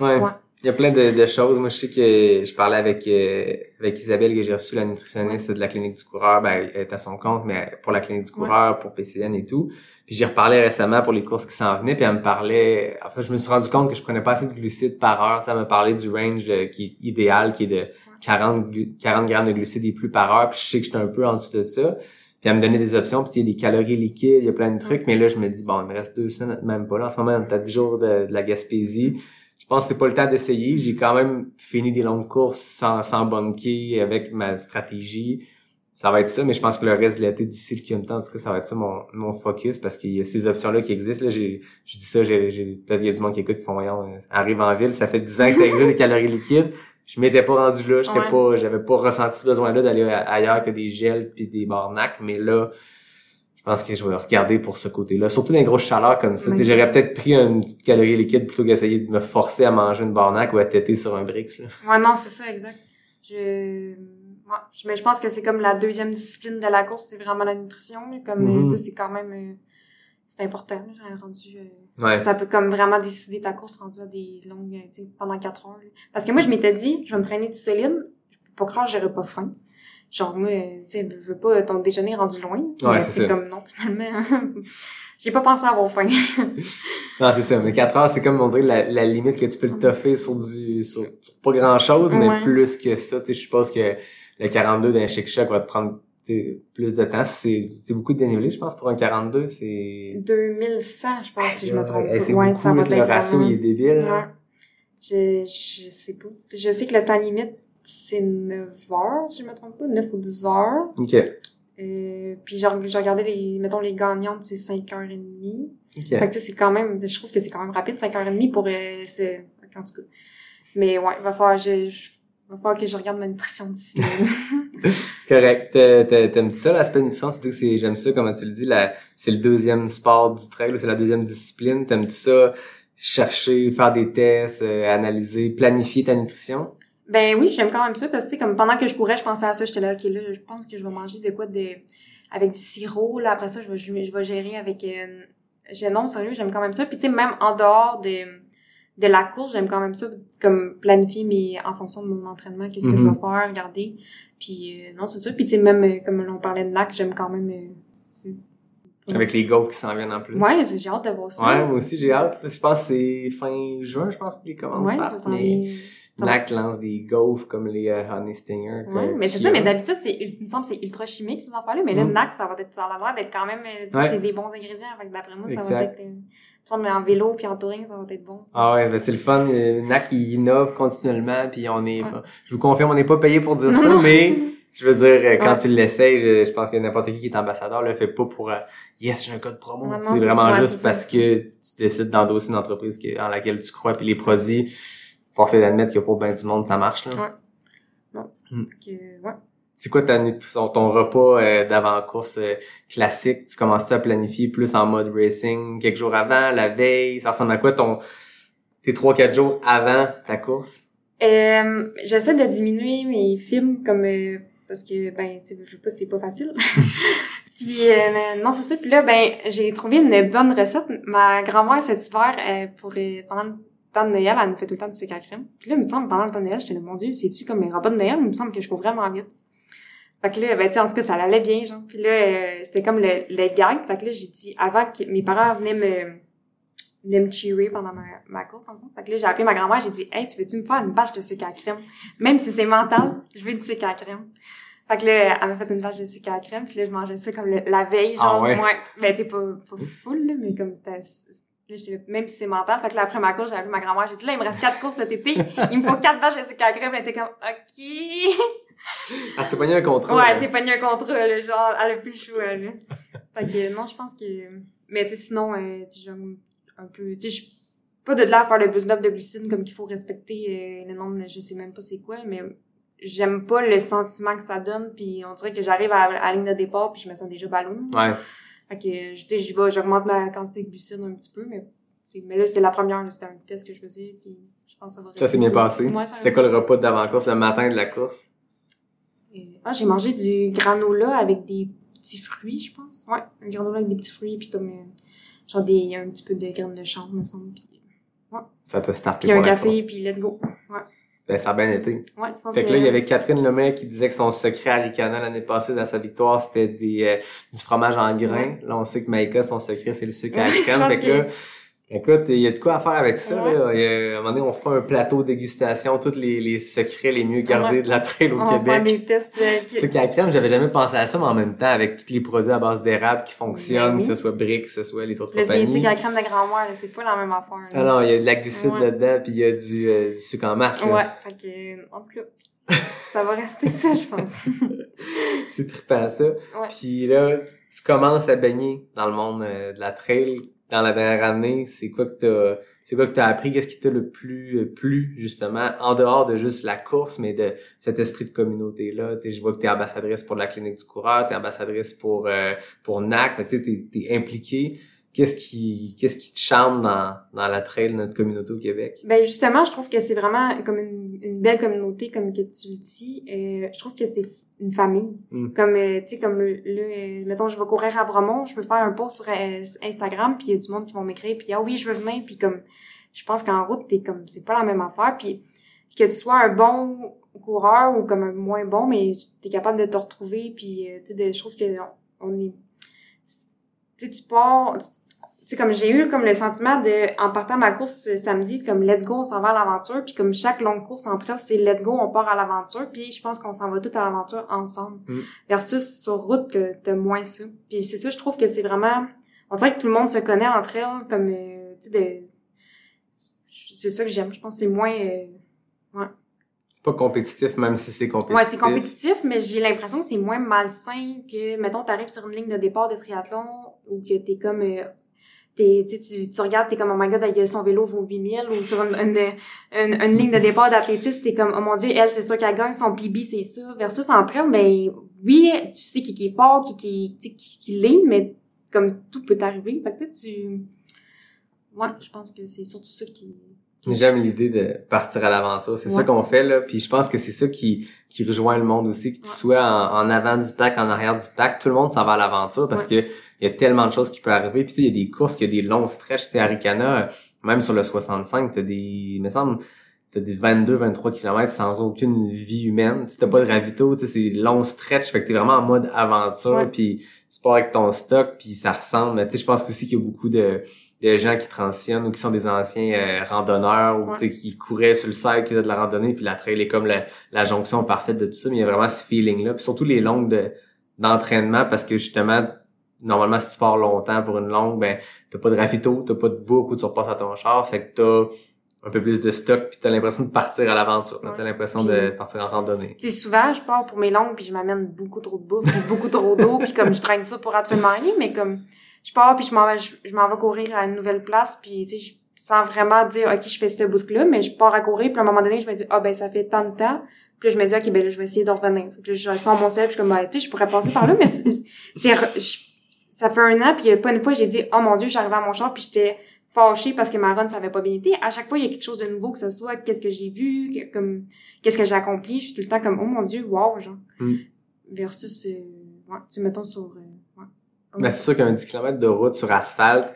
Ouais. Il y a plein de, de choses. Moi, je sais que je parlais avec euh, avec Isabelle que j'ai reçu la nutritionniste de la clinique du coureur. Ben, elle est à son compte, mais pour la clinique du coureur, pour PCN et tout. Puis j'ai reparlé récemment pour les courses qui s'en venaient. Puis elle me parlait. En fait, je me suis rendu compte que je prenais pas assez de glucides par heure. Ça me parlait du range de- qui est idéal, qui est de 40, glu- 40 grammes de glucides et plus par heure. Puis je sais que j'étais un peu en dessous de ça. Puis elle me donnait des options, puis il y a des calories liquides, il y a plein de trucs, mais là, je me dis, bon, il me reste deux semaines, même pas là. En ce moment, on est à 10 jours de, de la Gaspésie. Je pense que c'est pas le temps d'essayer. J'ai quand même fini des longues courses sans, sans bunker avec ma stratégie. Ça va être ça, mais je pense que le reste de l'été d'ici le QM temps, en tout cas, ça va être ça mon, mon focus parce qu'il y a ces options-là qui existent. Là, j'ai, je dis ça, j'ai, j'ai, peut-être qu'il y a du monde qui écoute qui font, voyons, euh, arrive en ville, ça fait 10 ans que ça existe des calories liquides. je m'étais pas rendu là, j'étais Ouais. pas, j'avais pas ressenti ce besoin-là d'aller ailleurs que des gels puis des barnacs, mais là, pense que je vais regarder pour ce côté-là. Surtout dans les grosses chaleurs comme ça. J'aurais peut-être pris une petite calorie liquide plutôt qu'essayer de me forcer à manger une barnac ou à têter sur un Brix, là. Ouais, non, c'est ça, exact. Je, ouais, mais je pense que c'est comme la deuxième discipline de la course, c'est vraiment la nutrition. Comme, sais, c'est quand même, euh, c'est important, là. Rendu, euh, Ouais. ça peut comme vraiment décider ta course rendue à des longues, pendant quatre heures, là. Parce que moi, je m'étais dit, je vais me traîner du solide, je peux pas croire que j'aurais pas faim. Genre, moi, tu sais, veux pas ton déjeuner rendu loin. Ouais, c'est comme, non, finalement, j'ai pas pensé avoir faim. Non, c'est ça. Mais 4 heures, c'est comme on dirait la, la limite que tu peux le toffer sur du sur, sur pas grand chose, mais Ouais. plus que ça. Tu sais, je suppose que le 42 d'un Chic Choc va te prendre plus de temps. C'est c'est beaucoup de dénivelé, je pense, pour un 42. C'est. 2100, je pense, si je me trompe Hey, Ouais, beaucoup, ça va le ratio, il est débile. Ouais. Je, je sais pas. Je sais que le temps limite, c'est 9 heures, si je me trompe pas, 9 ou 10 heures. OK. Euh, puis j'ai regardé les, mettons, les gagnantes, c'est 5h30. OK. Fait que c'est quand même, je trouve que c'est quand même rapide, 5h30 pour, euh, c'est, en tout cas. Mais ouais, il va falloir, je, je- va falloir que je regarde ma nutrition d'ici là. C'est correct. T'a- t'a- T'aimes ça l'aspect nutrition? Tu dis que c'est, j'aime ça, comment tu le dis, la, c'est le deuxième sport du trail, ou c'est la deuxième discipline. T'aimes-tu ça? Chercher, faire des tests, euh, analyser, planifier ta nutrition? Ben oui, j'aime quand même ça parce que tu sais, comme pendant que je courais, je pensais à ça, j'étais là, ok, là, je pense que je vais manger de quoi de avec du sirop, là, après ça, je vais, je, vais gérer avec euh, j'ai- non, sérieux, j'aime quand même ça. Puis tu sais, même en dehors de, de la course, j'aime quand même ça, comme planifier mes en fonction de mon entraînement, qu'est-ce que je vais faire, regarder. Puis euh, non, c'est ça. Puis tu sais, même euh, comme on parlait de lac, j'aime quand même euh, Avec les gaufres qui s'en viennent en plus. Ouais, j'ai hâte de voir ça. Ouais, moi aussi, j'ai hâte. Je pense que c'est fin juin, je pense que les commandes Ouais, partent, mais NAC lance des gaufres comme les euh, Honey Stinger. que- Ouais, mais c'est ça, mais d'habitude, c'est, il me semble que c'est ultra chimique, ces affaires-là, mais là, Mm. NAC, ça va être, ça a l'air d'être quand même, euh, Ouais. c'est des bons ingrédients, fait que d'après moi, ça va être, euh, il me semble, en vélo puis en touring, ça va être bon. ça. Ah ouais, ben c'est le fun. Euh, NAC, il innove continuellement, puis on est... Ouais. Je vous confirme, on n'est pas payé pour dire ça, mais je veux dire, euh, quand Ouais. tu l'essayes, je, je pense que n'importe qui qui est ambassadeur le fait pas pour euh, yes, j'ai un code promo. Non, c'est c'est- vraiment juste parce que tu décides d'endosser une entreprise qui- en laquelle tu crois, puis les produits, force est d'admettre que pour ben du monde, ça marche. Là. Ouais. Non. Mm. Ouais. C'est quoi ta nutrition, ton repas euh, d'avant-course euh, classique? Tu commences à planifier plus en mode racing quelques jours avant, la veille? Ça ressemble à quoi ton tes trois quatre jours avant ta course? Euh, j'essaie de diminuer mes films comme, euh, parce que, ben, tu veux pas, c'est pas facile. puis, euh, non, c'est ça. Puis là, ben, j'ai trouvé une bonne recette. Ma grand-mère, cet hiver, euh, pour, euh, pendant temps de Noël, elle nous fait tout le temps du sucre à crème. Puis là, il me semble, pendant le temps de Noël, j'étais là, mon Dieu, c'est-tu comme mes repas de Noël? Il me semble que je cours vraiment vite. Fait que là, ben, tu en tout cas, ça allait bien, genre. Puis là, euh, c'était comme le, le gag. Fait que là, j'ai dit, avant que mes parents venaient me, venaient me cheerer pendant ma, ma course, dans le fond. Fait que là, j'ai appelé ma grand-mère, j'ai dit, hey, tu veux-tu me faire une bâche de sucre à crème? Même si c'est mental, je veux du sucre à crème. Fait que là, elle m'a fait une bâche de sucre à crème, puis là, je mangeais ça comme le- la veille, genre, Ah ouais? Ben, t'es pas, pas full, là, mais comme c'était, Là, même si c'est mental. Fait que là, après ma course, j'ai appelé ma grand-mère. J'ai dit, là, il me reste quatre courses cet été. Il me faut quatre bâches de sucre à crème. Elle était comme, OK. Ah, c'est pas un contrat. Ouais, là. c'est pas un contrat, là, genre, elle a plus le choix, là. Fait que, non, je pense que, mais tu sais, sinon, euh, tu sais, un peu, tu sais, je pas de là à faire le build-up de glucides comme qu'il faut respecter euh, le nombre, je sais même pas c'est quoi, mais j'aime pas le sentiment que ça donne, puis on dirait que j'arrive à, à la ligne de départ, puis je me sens déjà ballon. Ouais. Fait que, je- vais, j'augmente ma quantité de glucides un petit peu, mais, mais là, c'était la première, c'était un test que je faisais, puis je pense que ça va Ça s'est bien passé. Ouais, C'était quoi le repas d'avant-course le matin de la course? Euh, Ah, j'ai mangé du granola avec des petits fruits, je pense. Ouais, un granola avec des petits fruits, puis comme, euh, genre des, un petit peu de graines de chanvre, me semble, puis, Ça t'a starté puis un café, puis let's go. Ouais, Ben, ça a bien été. ouais, je pense Fait que là, il y avait Catherine Lemay qui disait que son secret à Ricana l'année passée dans sa victoire, c'était des euh, du fromage en grains. Là, on sait que Maïka, son secret, c'est le sucre à pense Fait que là, écoute, il y a de quoi à faire avec ça. Ouais. Là. Il y a- à un moment donné, on fera un plateau dégustation, tous les, les secrets les mieux gardés Ouais. de la trail au On Québec. des tests, euh, puis- Sucre à la crème, j'avais jamais pensé à ça, mais en même temps, avec tous les produits à base d'érable qui fonctionnent, Ben oui. que ce soit Brick, que ce soit les autres c'est compagnies. ici la crème de grand-mère, là, c'est pas la même affaire. là. Ah non, il y a de la glucide Ouais. là-dedans, puis il y a du, euh, du sucre en masse. là. Ouais, fait que, en tout cas, ça va rester ça, je pense. C'est trippant ça. Ouais. Puis là, tu commences à baigner dans le monde euh, de la trail. Dans la dernière année, c'est quoi que t'as, c'est quoi que t'as appris, qu'est-ce qui t'a le plus euh, plu, justement, en dehors de juste la course, mais de cet esprit de communauté-là? Tu sais, je vois que t'es ambassadrice pour la clinique du coureur, t'es ambassadrice pour, euh, pour NAC, tu sais, t'es, t'es impliqué. Qu'est-ce qui, qu'est-ce qui te charme dans, dans la trail de notre communauté au Québec? Ben justement, je trouve que c'est vraiment comme une, une belle communauté, comme que tu le dis. Euh, je trouve que c'est une famille. Mm. Comme, euh, tu sais, comme là, euh, mettons, je vais courir à Bromont, je peux faire un post sur euh, Instagram, puis il y a du monde qui vont m'écrire, puis ah oui, je veux venir, puis comme, je pense qu'en route, t'es comme, c'est pas la même affaire, puis que tu sois un bon coureur ou comme un moins bon, mais t'es capable de te retrouver, puis tu sais, de- je trouve que on est, tu sais, tu pars, tu sais, comme j'ai eu comme le sentiment de, en partant ma course euh, samedi, comme let's go, on s'en va à l'aventure, puis comme chaque longue course entre elles, c'est let's go, on part à l'aventure, puis je pense qu'on s'en va tout à l'aventure ensemble. Mm. Versus sur route que t'as moins ça. Puis c'est ça, je trouve que c'est vraiment, on dirait que tout le monde se connaît entre elles, comme, euh, tu sais, c'est ça que j'aime. Je pense que c'est moins, euh, C'est pas compétitif, même si c'est compétitif. Ouais, c'est compétitif, mais j'ai l'impression que c'est moins malsain que, mettons, t'arrives sur une ligne de départ de triathlon ou que t'es comme, euh, t'es, tu, tu, regardes, t'es comme, oh my god, avec son vélo vaut 8000 ou sur une, une, une, ligne de départ d'athlétisme, t'es comme, oh mon dieu, elle, c'est sûr qu'elle gagne, son PB, c'est ça. Versus entre elles, ben, oui, tu sais qui, qui est fort, qui, qui, qui, qui lean, mais comme tout peut arriver. Fait que tu, ouais, je pense que c'est surtout ça qui, J'aime l'idée de partir à l'aventure. C'est ça qu'on fait, là. Puis je pense que c'est ça qui, qui rejoint le monde aussi, que tu Ouais. sois en, en avant du pack, en arrière du pack. Tout le monde s'en va à l'aventure parce que il y a tellement de choses qui peuvent arriver. Puis tu sais, il y a des courses, il y a des longs stretches. Tu sais, à Ricana, même sur le 65, t'as des, il me semble, t'as des 22, 23 km sans aucune vie humaine. Tu t'as pas de ravito, tu sais, c'est long stretch. Fait que t'es vraiment en mode aventure. Puis tu pars avec ton stock, puis ça ressemble. Mais tu sais, je pense aussi qu'il y a beaucoup de, de gens qui transitionnent ou qui sont des anciens euh, randonneurs ou Ouais. qui couraient sur le site, qui faisaient de la randonnée, puis la trail est comme la, la jonction parfaite de tout ça, mais il y a vraiment ce feeling-là. Puis surtout les longues de d'entraînement, parce que justement, normalement, si tu pars longtemps pour une longue, ben t'as pas de ravito, t'as pas de boucle où tu repasses à ton char, fait que t'as un peu plus de stock, puis t'as l'impression de partir à l'aventure. là. Ouais. T'as l'impression de partir en randonnée. Sais, souvent, je pars pour mes longues, puis je m'amène beaucoup trop de bouffe, puis beaucoup trop d'eau, puis comme je traîne ça pour absolument rien, mais comme je pars, puis je m'en vais, je, je m'en vais courir à une nouvelle place, puis tu sais, je- sans vraiment dire, OK, je fais ce bout-là, mais je pars à courir, puis à un moment donné, je me dis, ah ben, ça fait tant de temps, puis là, je me dis, OK, ben là, je vais essayer de revenir. Fait que là, je sors mon sel, puis je suis comme, ben, tu sais, je pourrais passer par là, mais c'est, c'est- je- ça fait un an, puis pas une fois, j'ai dit, oh mon Dieu, j'arrivais à mon char, puis j'étais fâchée parce que ma run, ça avait pas bien été. À chaque fois, il y a quelque chose de nouveau, que ce soit qu'est-ce que j'ai vu, que- comme qu'est-ce que j'ai accompli, je suis tout le temps comme, oh mon Dieu, wow, genre. Mm. Versus, euh, ouais, tu mettons sur, euh, Ben, c'est sûr qu'un 10 km de route sur asphalte,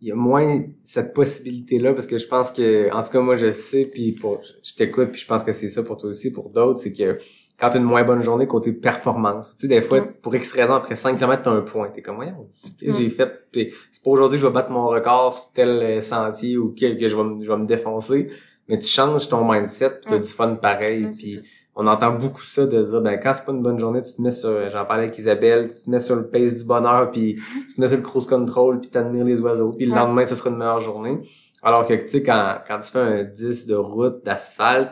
il y a moins cette possibilité-là parce que je pense que, en tout cas, moi, je sais, puis pour, je t'écoute, puis je pense que c'est ça pour toi aussi, pour d'autres, c'est que quand t'as une moins bonne journée côté performance, tu sais, des fois, pour X raison, après 5 km, t'as un point. T'es comme, voyons, j'ai fait, puis c'est pas aujourd'hui que je vais battre mon record sur tel euh, sentier ou que, que je vais, me- je vais me défoncer, mais tu changes ton mindset, puis t'as du fun pareil, puis. On entend beaucoup ça de dire ben quand c'est pas une bonne journée tu te mets sur j'en parlais avec Isabelle tu te mets sur le pace du bonheur puis tu te mets sur le cruise control puis t'admires les oiseaux puis le Ouais. lendemain ce sera une meilleure journée alors que tu sais quand quand tu fais un 10 de route d'asphalte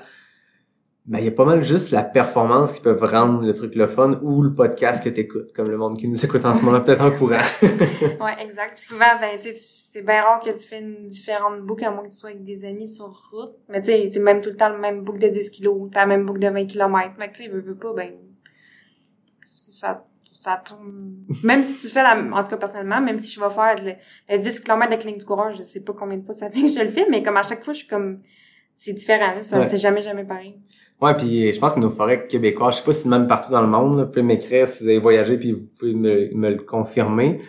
ben il y a pas mal juste la performance qui peut rendre le truc le fun ou le podcast que t'écoutes comme le monde qui nous écoute en ce moment peut-être en courant Ouais, exact. Puis souvent, ben, tu c'est bien rare que tu fais une différente boucle à moins que tu sois avec des amis sur route. Mais tu sais, c'est même tout le temps le même boucle de 10 kilos, t'as la même boucle de 20 km. Mais tu sais, veux, veux pas, ben, ça, ça tourne. Même si tu fais la, en tout cas, personnellement, même si je vais faire le, le 10 km de clinique du coureur, je sais pas combien de fois ça fait que je le fais, mais comme à chaque fois, je suis comme, c'est différent, là. Ça, Ouais. c'est jamais, jamais pareil. Ouais, puis je pense que nos forêts québécoises, je sais pas si c'est le même partout dans le monde, là, vous pouvez m'écrire si vous avez voyagé puis vous pouvez me, me le confirmer.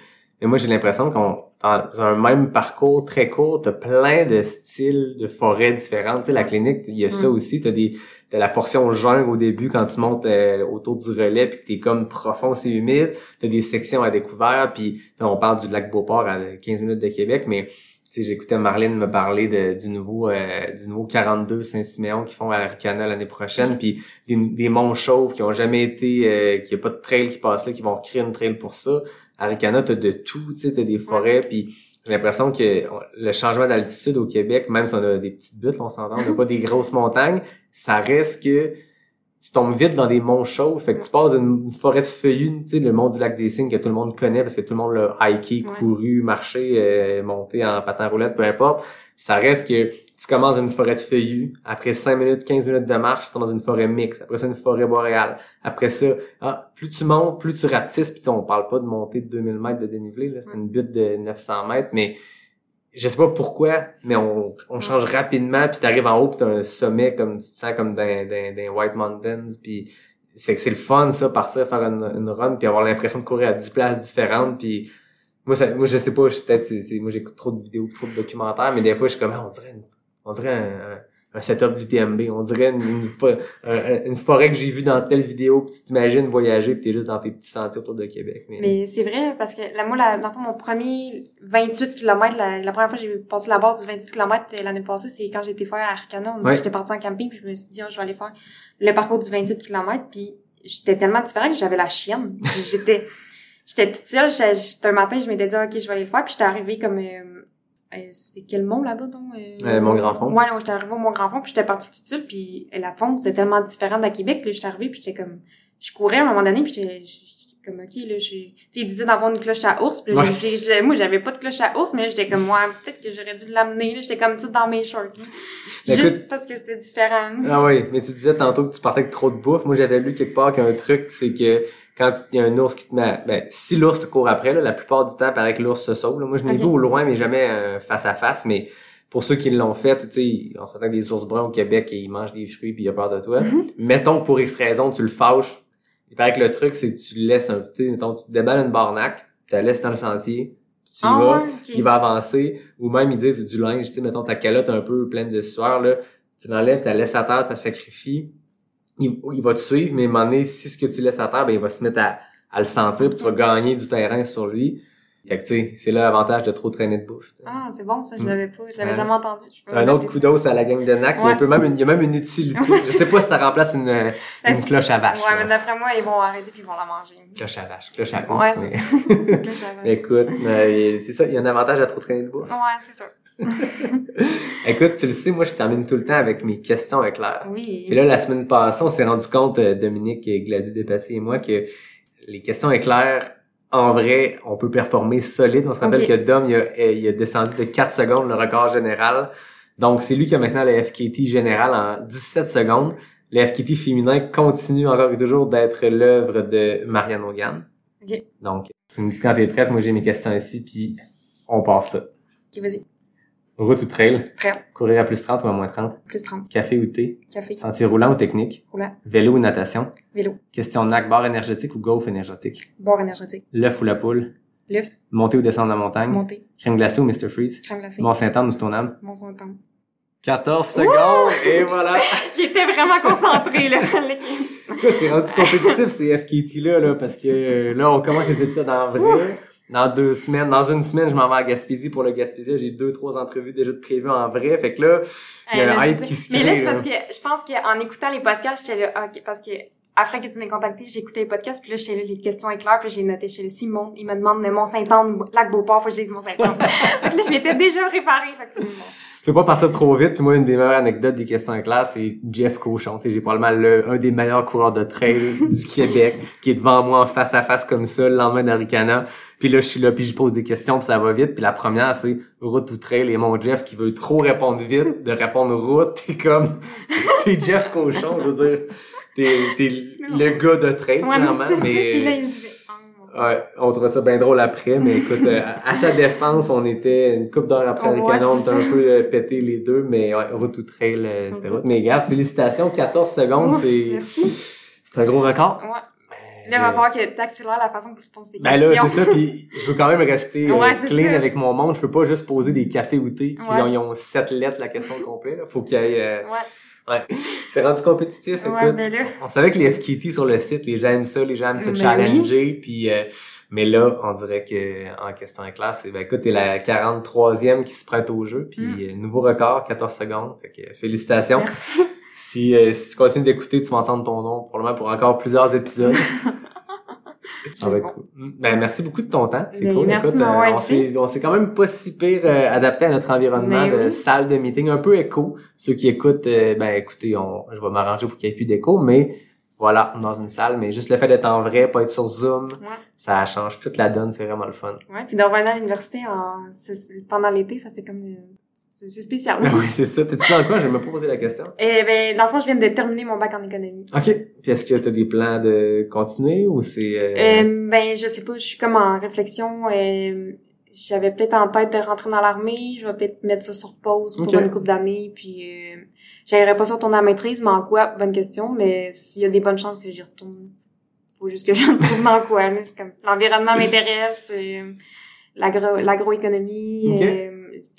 Mais moi, j'ai l'impression qu'on dans un même parcours très court, t'as plein de styles de forêts différentes. Tu sais, la clinique, il y a ça Mm. aussi. T'as des t'as la portion jungle au début quand tu montes euh, autour du relais puis que t'es comme profond, c'est humide. T'as des sections à découvert puis on parle du lac Beauport à 15 minutes de Québec, mais j'écoutais Marlène me parler de, du nouveau euh, du nouveau 42 Saint-Siméon qu'ils font à Aricana l'année prochaine, puis des, des monts chauves qui ont jamais été, euh, qu'il y a pas de trail qui passe là, qui vont créer une trail pour ça. À Aricana, t'as de tout, tu sais, t'as des forêts, puis j'ai l'impression que le changement d'altitude au Québec, même si on a des petites buttes, on s'entend, on n'a pas des grosses montagnes, ça reste que tu tombes vite dans des monts chauds. Fait que tu passes d'une forêt de feuillus, tu sais, le mont du lac des Cygnes que tout le monde connaît parce que tout le monde l'a hiké, Ouais. couru, marché, euh, monté en patin roulette, peu importe. Ça reste que tu commences dans une forêt de feuillus. Après 5 minutes, 15 minutes de marche, tu tombes dans une forêt mixte. Après ça, une forêt boréale. Après ça, ah, plus tu montes, plus tu rapetisses. Puis tu sais, on parle pas de monter de 2000 mètres de dénivelé. là C'est une butte de 900 mètres. Mais je sais pas pourquoi, mais on, on change rapidement. Puis t'arrives en haut, puis t'as un sommet comme tu te sens comme dans, dans, dans White Mountains. Puis c'est que c'est le fun, ça, partir faire une, une run, puis avoir l'impression de courir à 10 places différentes. Puis moi, ça, moi je sais pas, je- peut-être, c'est, c'est- moi j'écoute trop de vidéos, trop de documentaires, mais des fois, je suis comme, Ah, on dirait, une- on dirait un, un, un setup de l'UTMB, on dirait une, une, fo- un- une forêt que j'ai vue dans telle vidéo, puis tu t'imagines voyager, puis t'es juste dans tes petits sentiers autour de Québec. Mais, Mais c'est vrai, parce que là, moi, la, dans le fond, mon premier 28 km, la, la première fois que j'ai passé la barre du 28 km l'année passée, c'est quand été faire à Arcana. Ouais. J'étais partie en camping, puis je me suis dit, Ah, je vais aller faire le parcours du 28 km, puis j'étais tellement différente que j'avais la chienne. J'étais, j'étais toute seule, j'étais, j'étais- un matin, je m'étais dit, ok, je vais aller le faire, puis j'étais arrivée comme, euh, euh, c'était quel mont là-bas, donc? Euh, Euh, Mont-Grand-Fond. Ouais, non, j'étais arrivée au Mont-Grand-Fond, puis j'étais partie toute seule, puis la fonte, c'était tellement différent de Québec, là, j'étais arrivée, puis j'étais comme, je courais à un moment donné, puis j'étais, comme, ok, là, j'ai, tu sais, il disait d'avoir une cloche à ours, puis là, Ouais. moi, j'avais pas de cloche à ours, mais là, j'étais comme, ouais, peut-être que j'aurais dû l'amener, là, j'étais comme, petite dans mes shorts. Écoute- Juste parce que c'était différent. Ah oui, mais tu disais tantôt que tu partais avec trop de bouffe. Moi, j'avais lu quelque part qu'un truc, c'est que quand il y a un ours qui te met... Ben, si l'ours te court après, là, la plupart du temps, paraît que l'ours se sauve. là. Moi, je l'ai Ok. vu au loin, mais jamais euh, face à face. Mais pour ceux qui l'ont fait, tu sais, on s'entend que les ours bruns au Québec, ils mangent des fruits puis il a peur de toi. Mhm. Mettons que pour X raison, tu le fâches. Il paraît que le truc, c'est que tu le laisses un... Tu mettons, tu te déballes une barnaque, tu la laisses dans le sentier, tu y Ah vas, il va avancer, ou même ils disent c'est du linge, tu sais, mettons ta calotte un peu pleine de sueur, là, tu l'enlèves, tu la laisses à terre, tu la sacrifies, il, il va te suivre, mais à un moment donné, si ce que tu laisses à terre, ben il va se mettre à, à le sentir, puis tu vas gagner du terrain sur lui. Fait que tu sais, c'est là l'avantage de trop traîner de bouffe. Ah, c'est bon, ça, je Mm. l'avais pas, je l'avais Ouais. jamais entendu. Un autre coup d'os à la gang de NAC, il, y a un Ouais. peu même une, il y a même une utilité. Ouais, je sais pas si ça remplace une, Ben, une cloche à vache. Ouais, là. mais d'après moi, ils vont arrêter puis ils vont la manger. Cloche à vache, cloche à Ouais, ours. c'est mais-. Cloche à vache. Écoute, mais c'est ça, il y a un avantage à trop traîner de bouffe. Ouais, c'est sûr. Écoute, tu le sais, moi je termine tout le temps avec mes questions éclairs. Oui. Et là, la semaine passée, on s'est rendu compte, euh, Dominique et Gladu Dépassé et moi, que les questions éclairs, en vrai, on peut performer solide. On se rappelle que Dom, il a, il a descendu de 4 secondes le record général. Donc, c'est lui qui a maintenant le FKT général en 17 secondes. Le FKT féminin continue encore et toujours d'être l'œuvre de Marianne Hogan. Ok. Donc, tu me dis quand t'es prête, moi j'ai mes questions ici, puis on passe ça. Ok, vas-y. Route ou trail? Prêt. Courir à plus 30 ou à moins 30? Plus 30. Café ou thé? Café. Sentier roulant ou technique? Roulant. Vélo ou natation? Vélo. Question de NAC, barre énergétique ou golf énergétique? Bord énergétique. L'œuf ou la poule? L'œuf. Monter ou descendre la montagne? Monter. Crème glacée ou Mr. Freeze? Crème glacée. Mont-Saint-Anne ou Stoneham? Mon son de temps. 14 secondes! Et voilà! J'étais vraiment concentrée, là. Écoute, c'est rendu compétitif ces FKT-là, là, parce que euh, là, on commence les épisodes en vrai. Dans deux semaines, dans une semaine, je m'en vais à Gaspésie pour le Gaspésie. J'ai deux, trois entrevues déjà de prévues en vrai. Fait que là, il y a Euh, un hype qui se Mais là, crée. c'est là. parce que je pense qu'en écoutant les podcasts, j'étais là, ok, parce que après que tu m'aies contacté, j'ai écouté les podcasts, puis là, j'étais là, les questions éclair, puis j'ai noté chez le Simon, il me demande de Mont-Saint-Anne, Lac-Beauport, faut que je dise Mont-Saint-Anne. fait que là, je m'étais déjà préparée, fait que bon. Veux pas partir trop vite. Puis moi, une des meilleures anecdotes des questions en classe, c'est Jeff Cochon. J'ai probablement le, un des meilleurs coureurs de trail du Québec qui est devant moi en face à face comme ça le lendemain d'Aricana. Puis là, je suis là, puis je pose des questions, puis ça va vite. Puis la première, c'est route ou trail. Et mon Jeff qui veut trop répondre vite, de répondre route, t'es comme... T'es Jeff Cochon, je veux dire. T'es, t'es le gars de trail, Ouais, mais c'est ça, mais... Ouais, on trouvait ça bien drôle après, mais écoute, euh, à sa défense, on était une couple d'heures après le canon, on était un peu euh, pété les deux, mais ouais, route ou trail, euh, c'était route. Mais regarde, félicitations, 14 secondes, c'est c'est un gros record. Ouais. Là, il va falloir que t'accélères la façon que tu poses tes Ben là, questions. c'est ça, puis je veux quand même rester Ouais, clean avec mon monde. Je peux pas juste poser des cafés ou thé qui Ouais. ont, ils ont sept lettres la question complète. Là. Faut qu'il y ait... Ouais, ouais. C'est rendu compétitif, ouais, écoute. mais là, On savait que les FKT sur le site, les gens aiment ça, les gens aiment se Ben challenger, puis euh, mais là, on dirait que en question de classe, ben écoute, t'es la 43e qui se prête au jeu, puis Mm. euh, nouveau record, 14 secondes, fait que euh, félicitations. merci. Si euh, si tu continues d'écouter, tu vas entendre ton nom probablement pour encore plusieurs épisodes. Ça va être cool. Mm. Ben, merci beaucoup de ton temps. C'est Ben, cool. merci Écoute, euh, on s'est, on s'est quand même pas si pire euh, adapté à notre environnement Ben de oui. salle de meeting, un peu écho. Ceux qui écoutent, euh, ben écoutez, on, je vais m'arranger pour qu'il y ait plus d'écho, mais voilà, dans une salle, mais juste le fait d'être en vrai, pas être sur Zoom, Ouais. ça change toute la donne, c'est vraiment le fun. Ouais, puis de revenir à l'université en, pendant l'été, ça fait comme, c'est spécial. oui, c'est ça. T'es-tu dans coin? J'ai même pas posé la question. Et ben, dans le fond, je viens de terminer mon bac en économie. OK. Puis est-ce que t'as des plans de continuer ou c'est... euh, Euh, ben, je sais pas, je suis comme en réflexion. Euh, J'avais peut-être en tête de rentrer dans l'armée. Je vais peut-être mettre ça sur pause pour une couple d'années. Puis, euh, j'aimerais pas ça retourner à la maîtrise, mais en quoi? Bonne question. Mais s'il y a des bonnes chances que j'y retourne, faut juste que je retourne dans quoi. l'environnement m'intéresse, euh, l'agro, l'agroéconomie,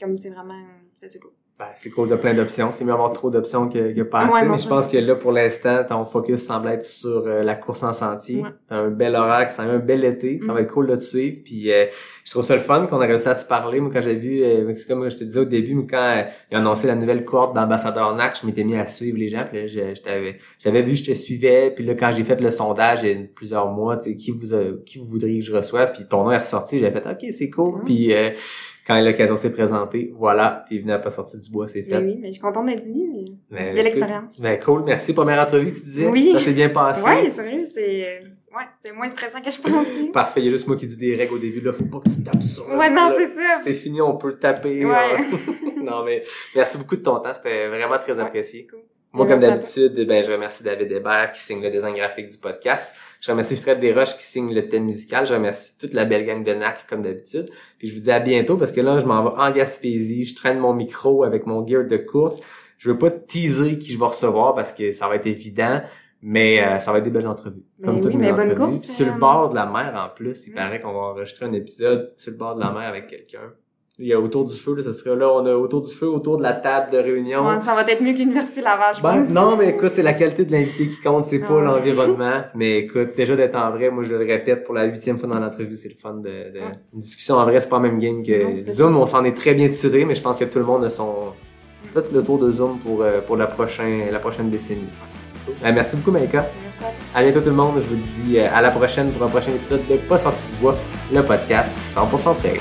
comme c'est vraiment, je sais pas. Ben, c'est cool, de plein d'options. C'est mieux avoir trop d'options que, que pas assez. Ouais, non, mais je pense ça. que là, pour l'instant, ton focus semble être sur euh, la course en sentier. Ouais. T'as un bel horaire, ça un bel été. Ça va Mm. être cool de te suivre. Puis euh, je trouve ça le fun qu'on a réussi à se parler. Moi, quand j'ai vu, euh, c'est comme je te disais au début, mais quand euh, ils ont annoncé la nouvelle cohorte d'ambassadeurs NAC, je m'étais mis à suivre les gens. Puis là, je, je t'avais, j'avais vu, je te suivais. Puis là, quand j'ai fait le sondage il y a plusieurs mois, tu sais, qui vous, a- qui vous voudriez que je reçoive, puis ton nom est ressorti, j'avais fait, ok, c'est cool. Mm. Puis euh, quand l'occasion s'est présentée, voilà, t'es venu à pas sortir du bois, c'est fait. Mais oui, mais je suis contente d'être venue. mais Mais, Belle expérience. Ben cool, merci. Première entrevue, tu disais. Oui. Ça s'est bien passé. Ouais, sérieux, c'était, ouais, c'était moins stressant que je pensais. Parfait, il y a juste moi qui dis des règles au début, là, faut pas que tu tapes sur. Ouais, non, c'est ça. C'est fini, on peut le taper. Ouais. non, mais merci beaucoup de ton temps, c'était vraiment très Ouais, apprécié. cool. Moi, comme d'habitude, ben, je remercie David Hébert qui signe le design graphique du podcast. Je remercie Fred Desroches qui signe le thème musical. Je remercie toute la belle gang de NAC comme d'habitude. Puis je vous dis à bientôt parce que là, je m'en vais en Gaspésie. Je traîne mon micro avec mon gear de course. Je veux pas teaser qui je vais recevoir parce que ça va être évident. Mais euh, ça va être des belles entrevues. Comme toutes mes entrevues. course, Puis sur le bord de la mer en plus, il Mm. paraît qu'on va enregistrer un épisode sur le bord de la mer avec quelqu'un. Il y a autour du feu, là, ça serait là, on a autour du feu, autour de la table de réunion. Ouais, ça va être mieux que l'Université Laval, je Ben, pense. non, mais écoute, c'est la qualité de l'invité qui compte, c'est pas Ah. l'environnement. Mais écoute, déjà d'être en vrai, moi je le répète pour la huitième fois dans l'entrevue, c'est le fun de, de- Ouais. une discussion en vrai, c'est pas la même game que Non, Zoom. On s'en est très bien tiré, mais je pense que tout le monde a son fait le tour de Zoom pour euh, pour la prochaine la prochaine décennie. Ben, merci beaucoup, Maïka. Merci à bientôt tout le monde. Je vous dis euh, à la prochaine pour un prochain épisode de Pas sorti du bois, le podcast 100% trail.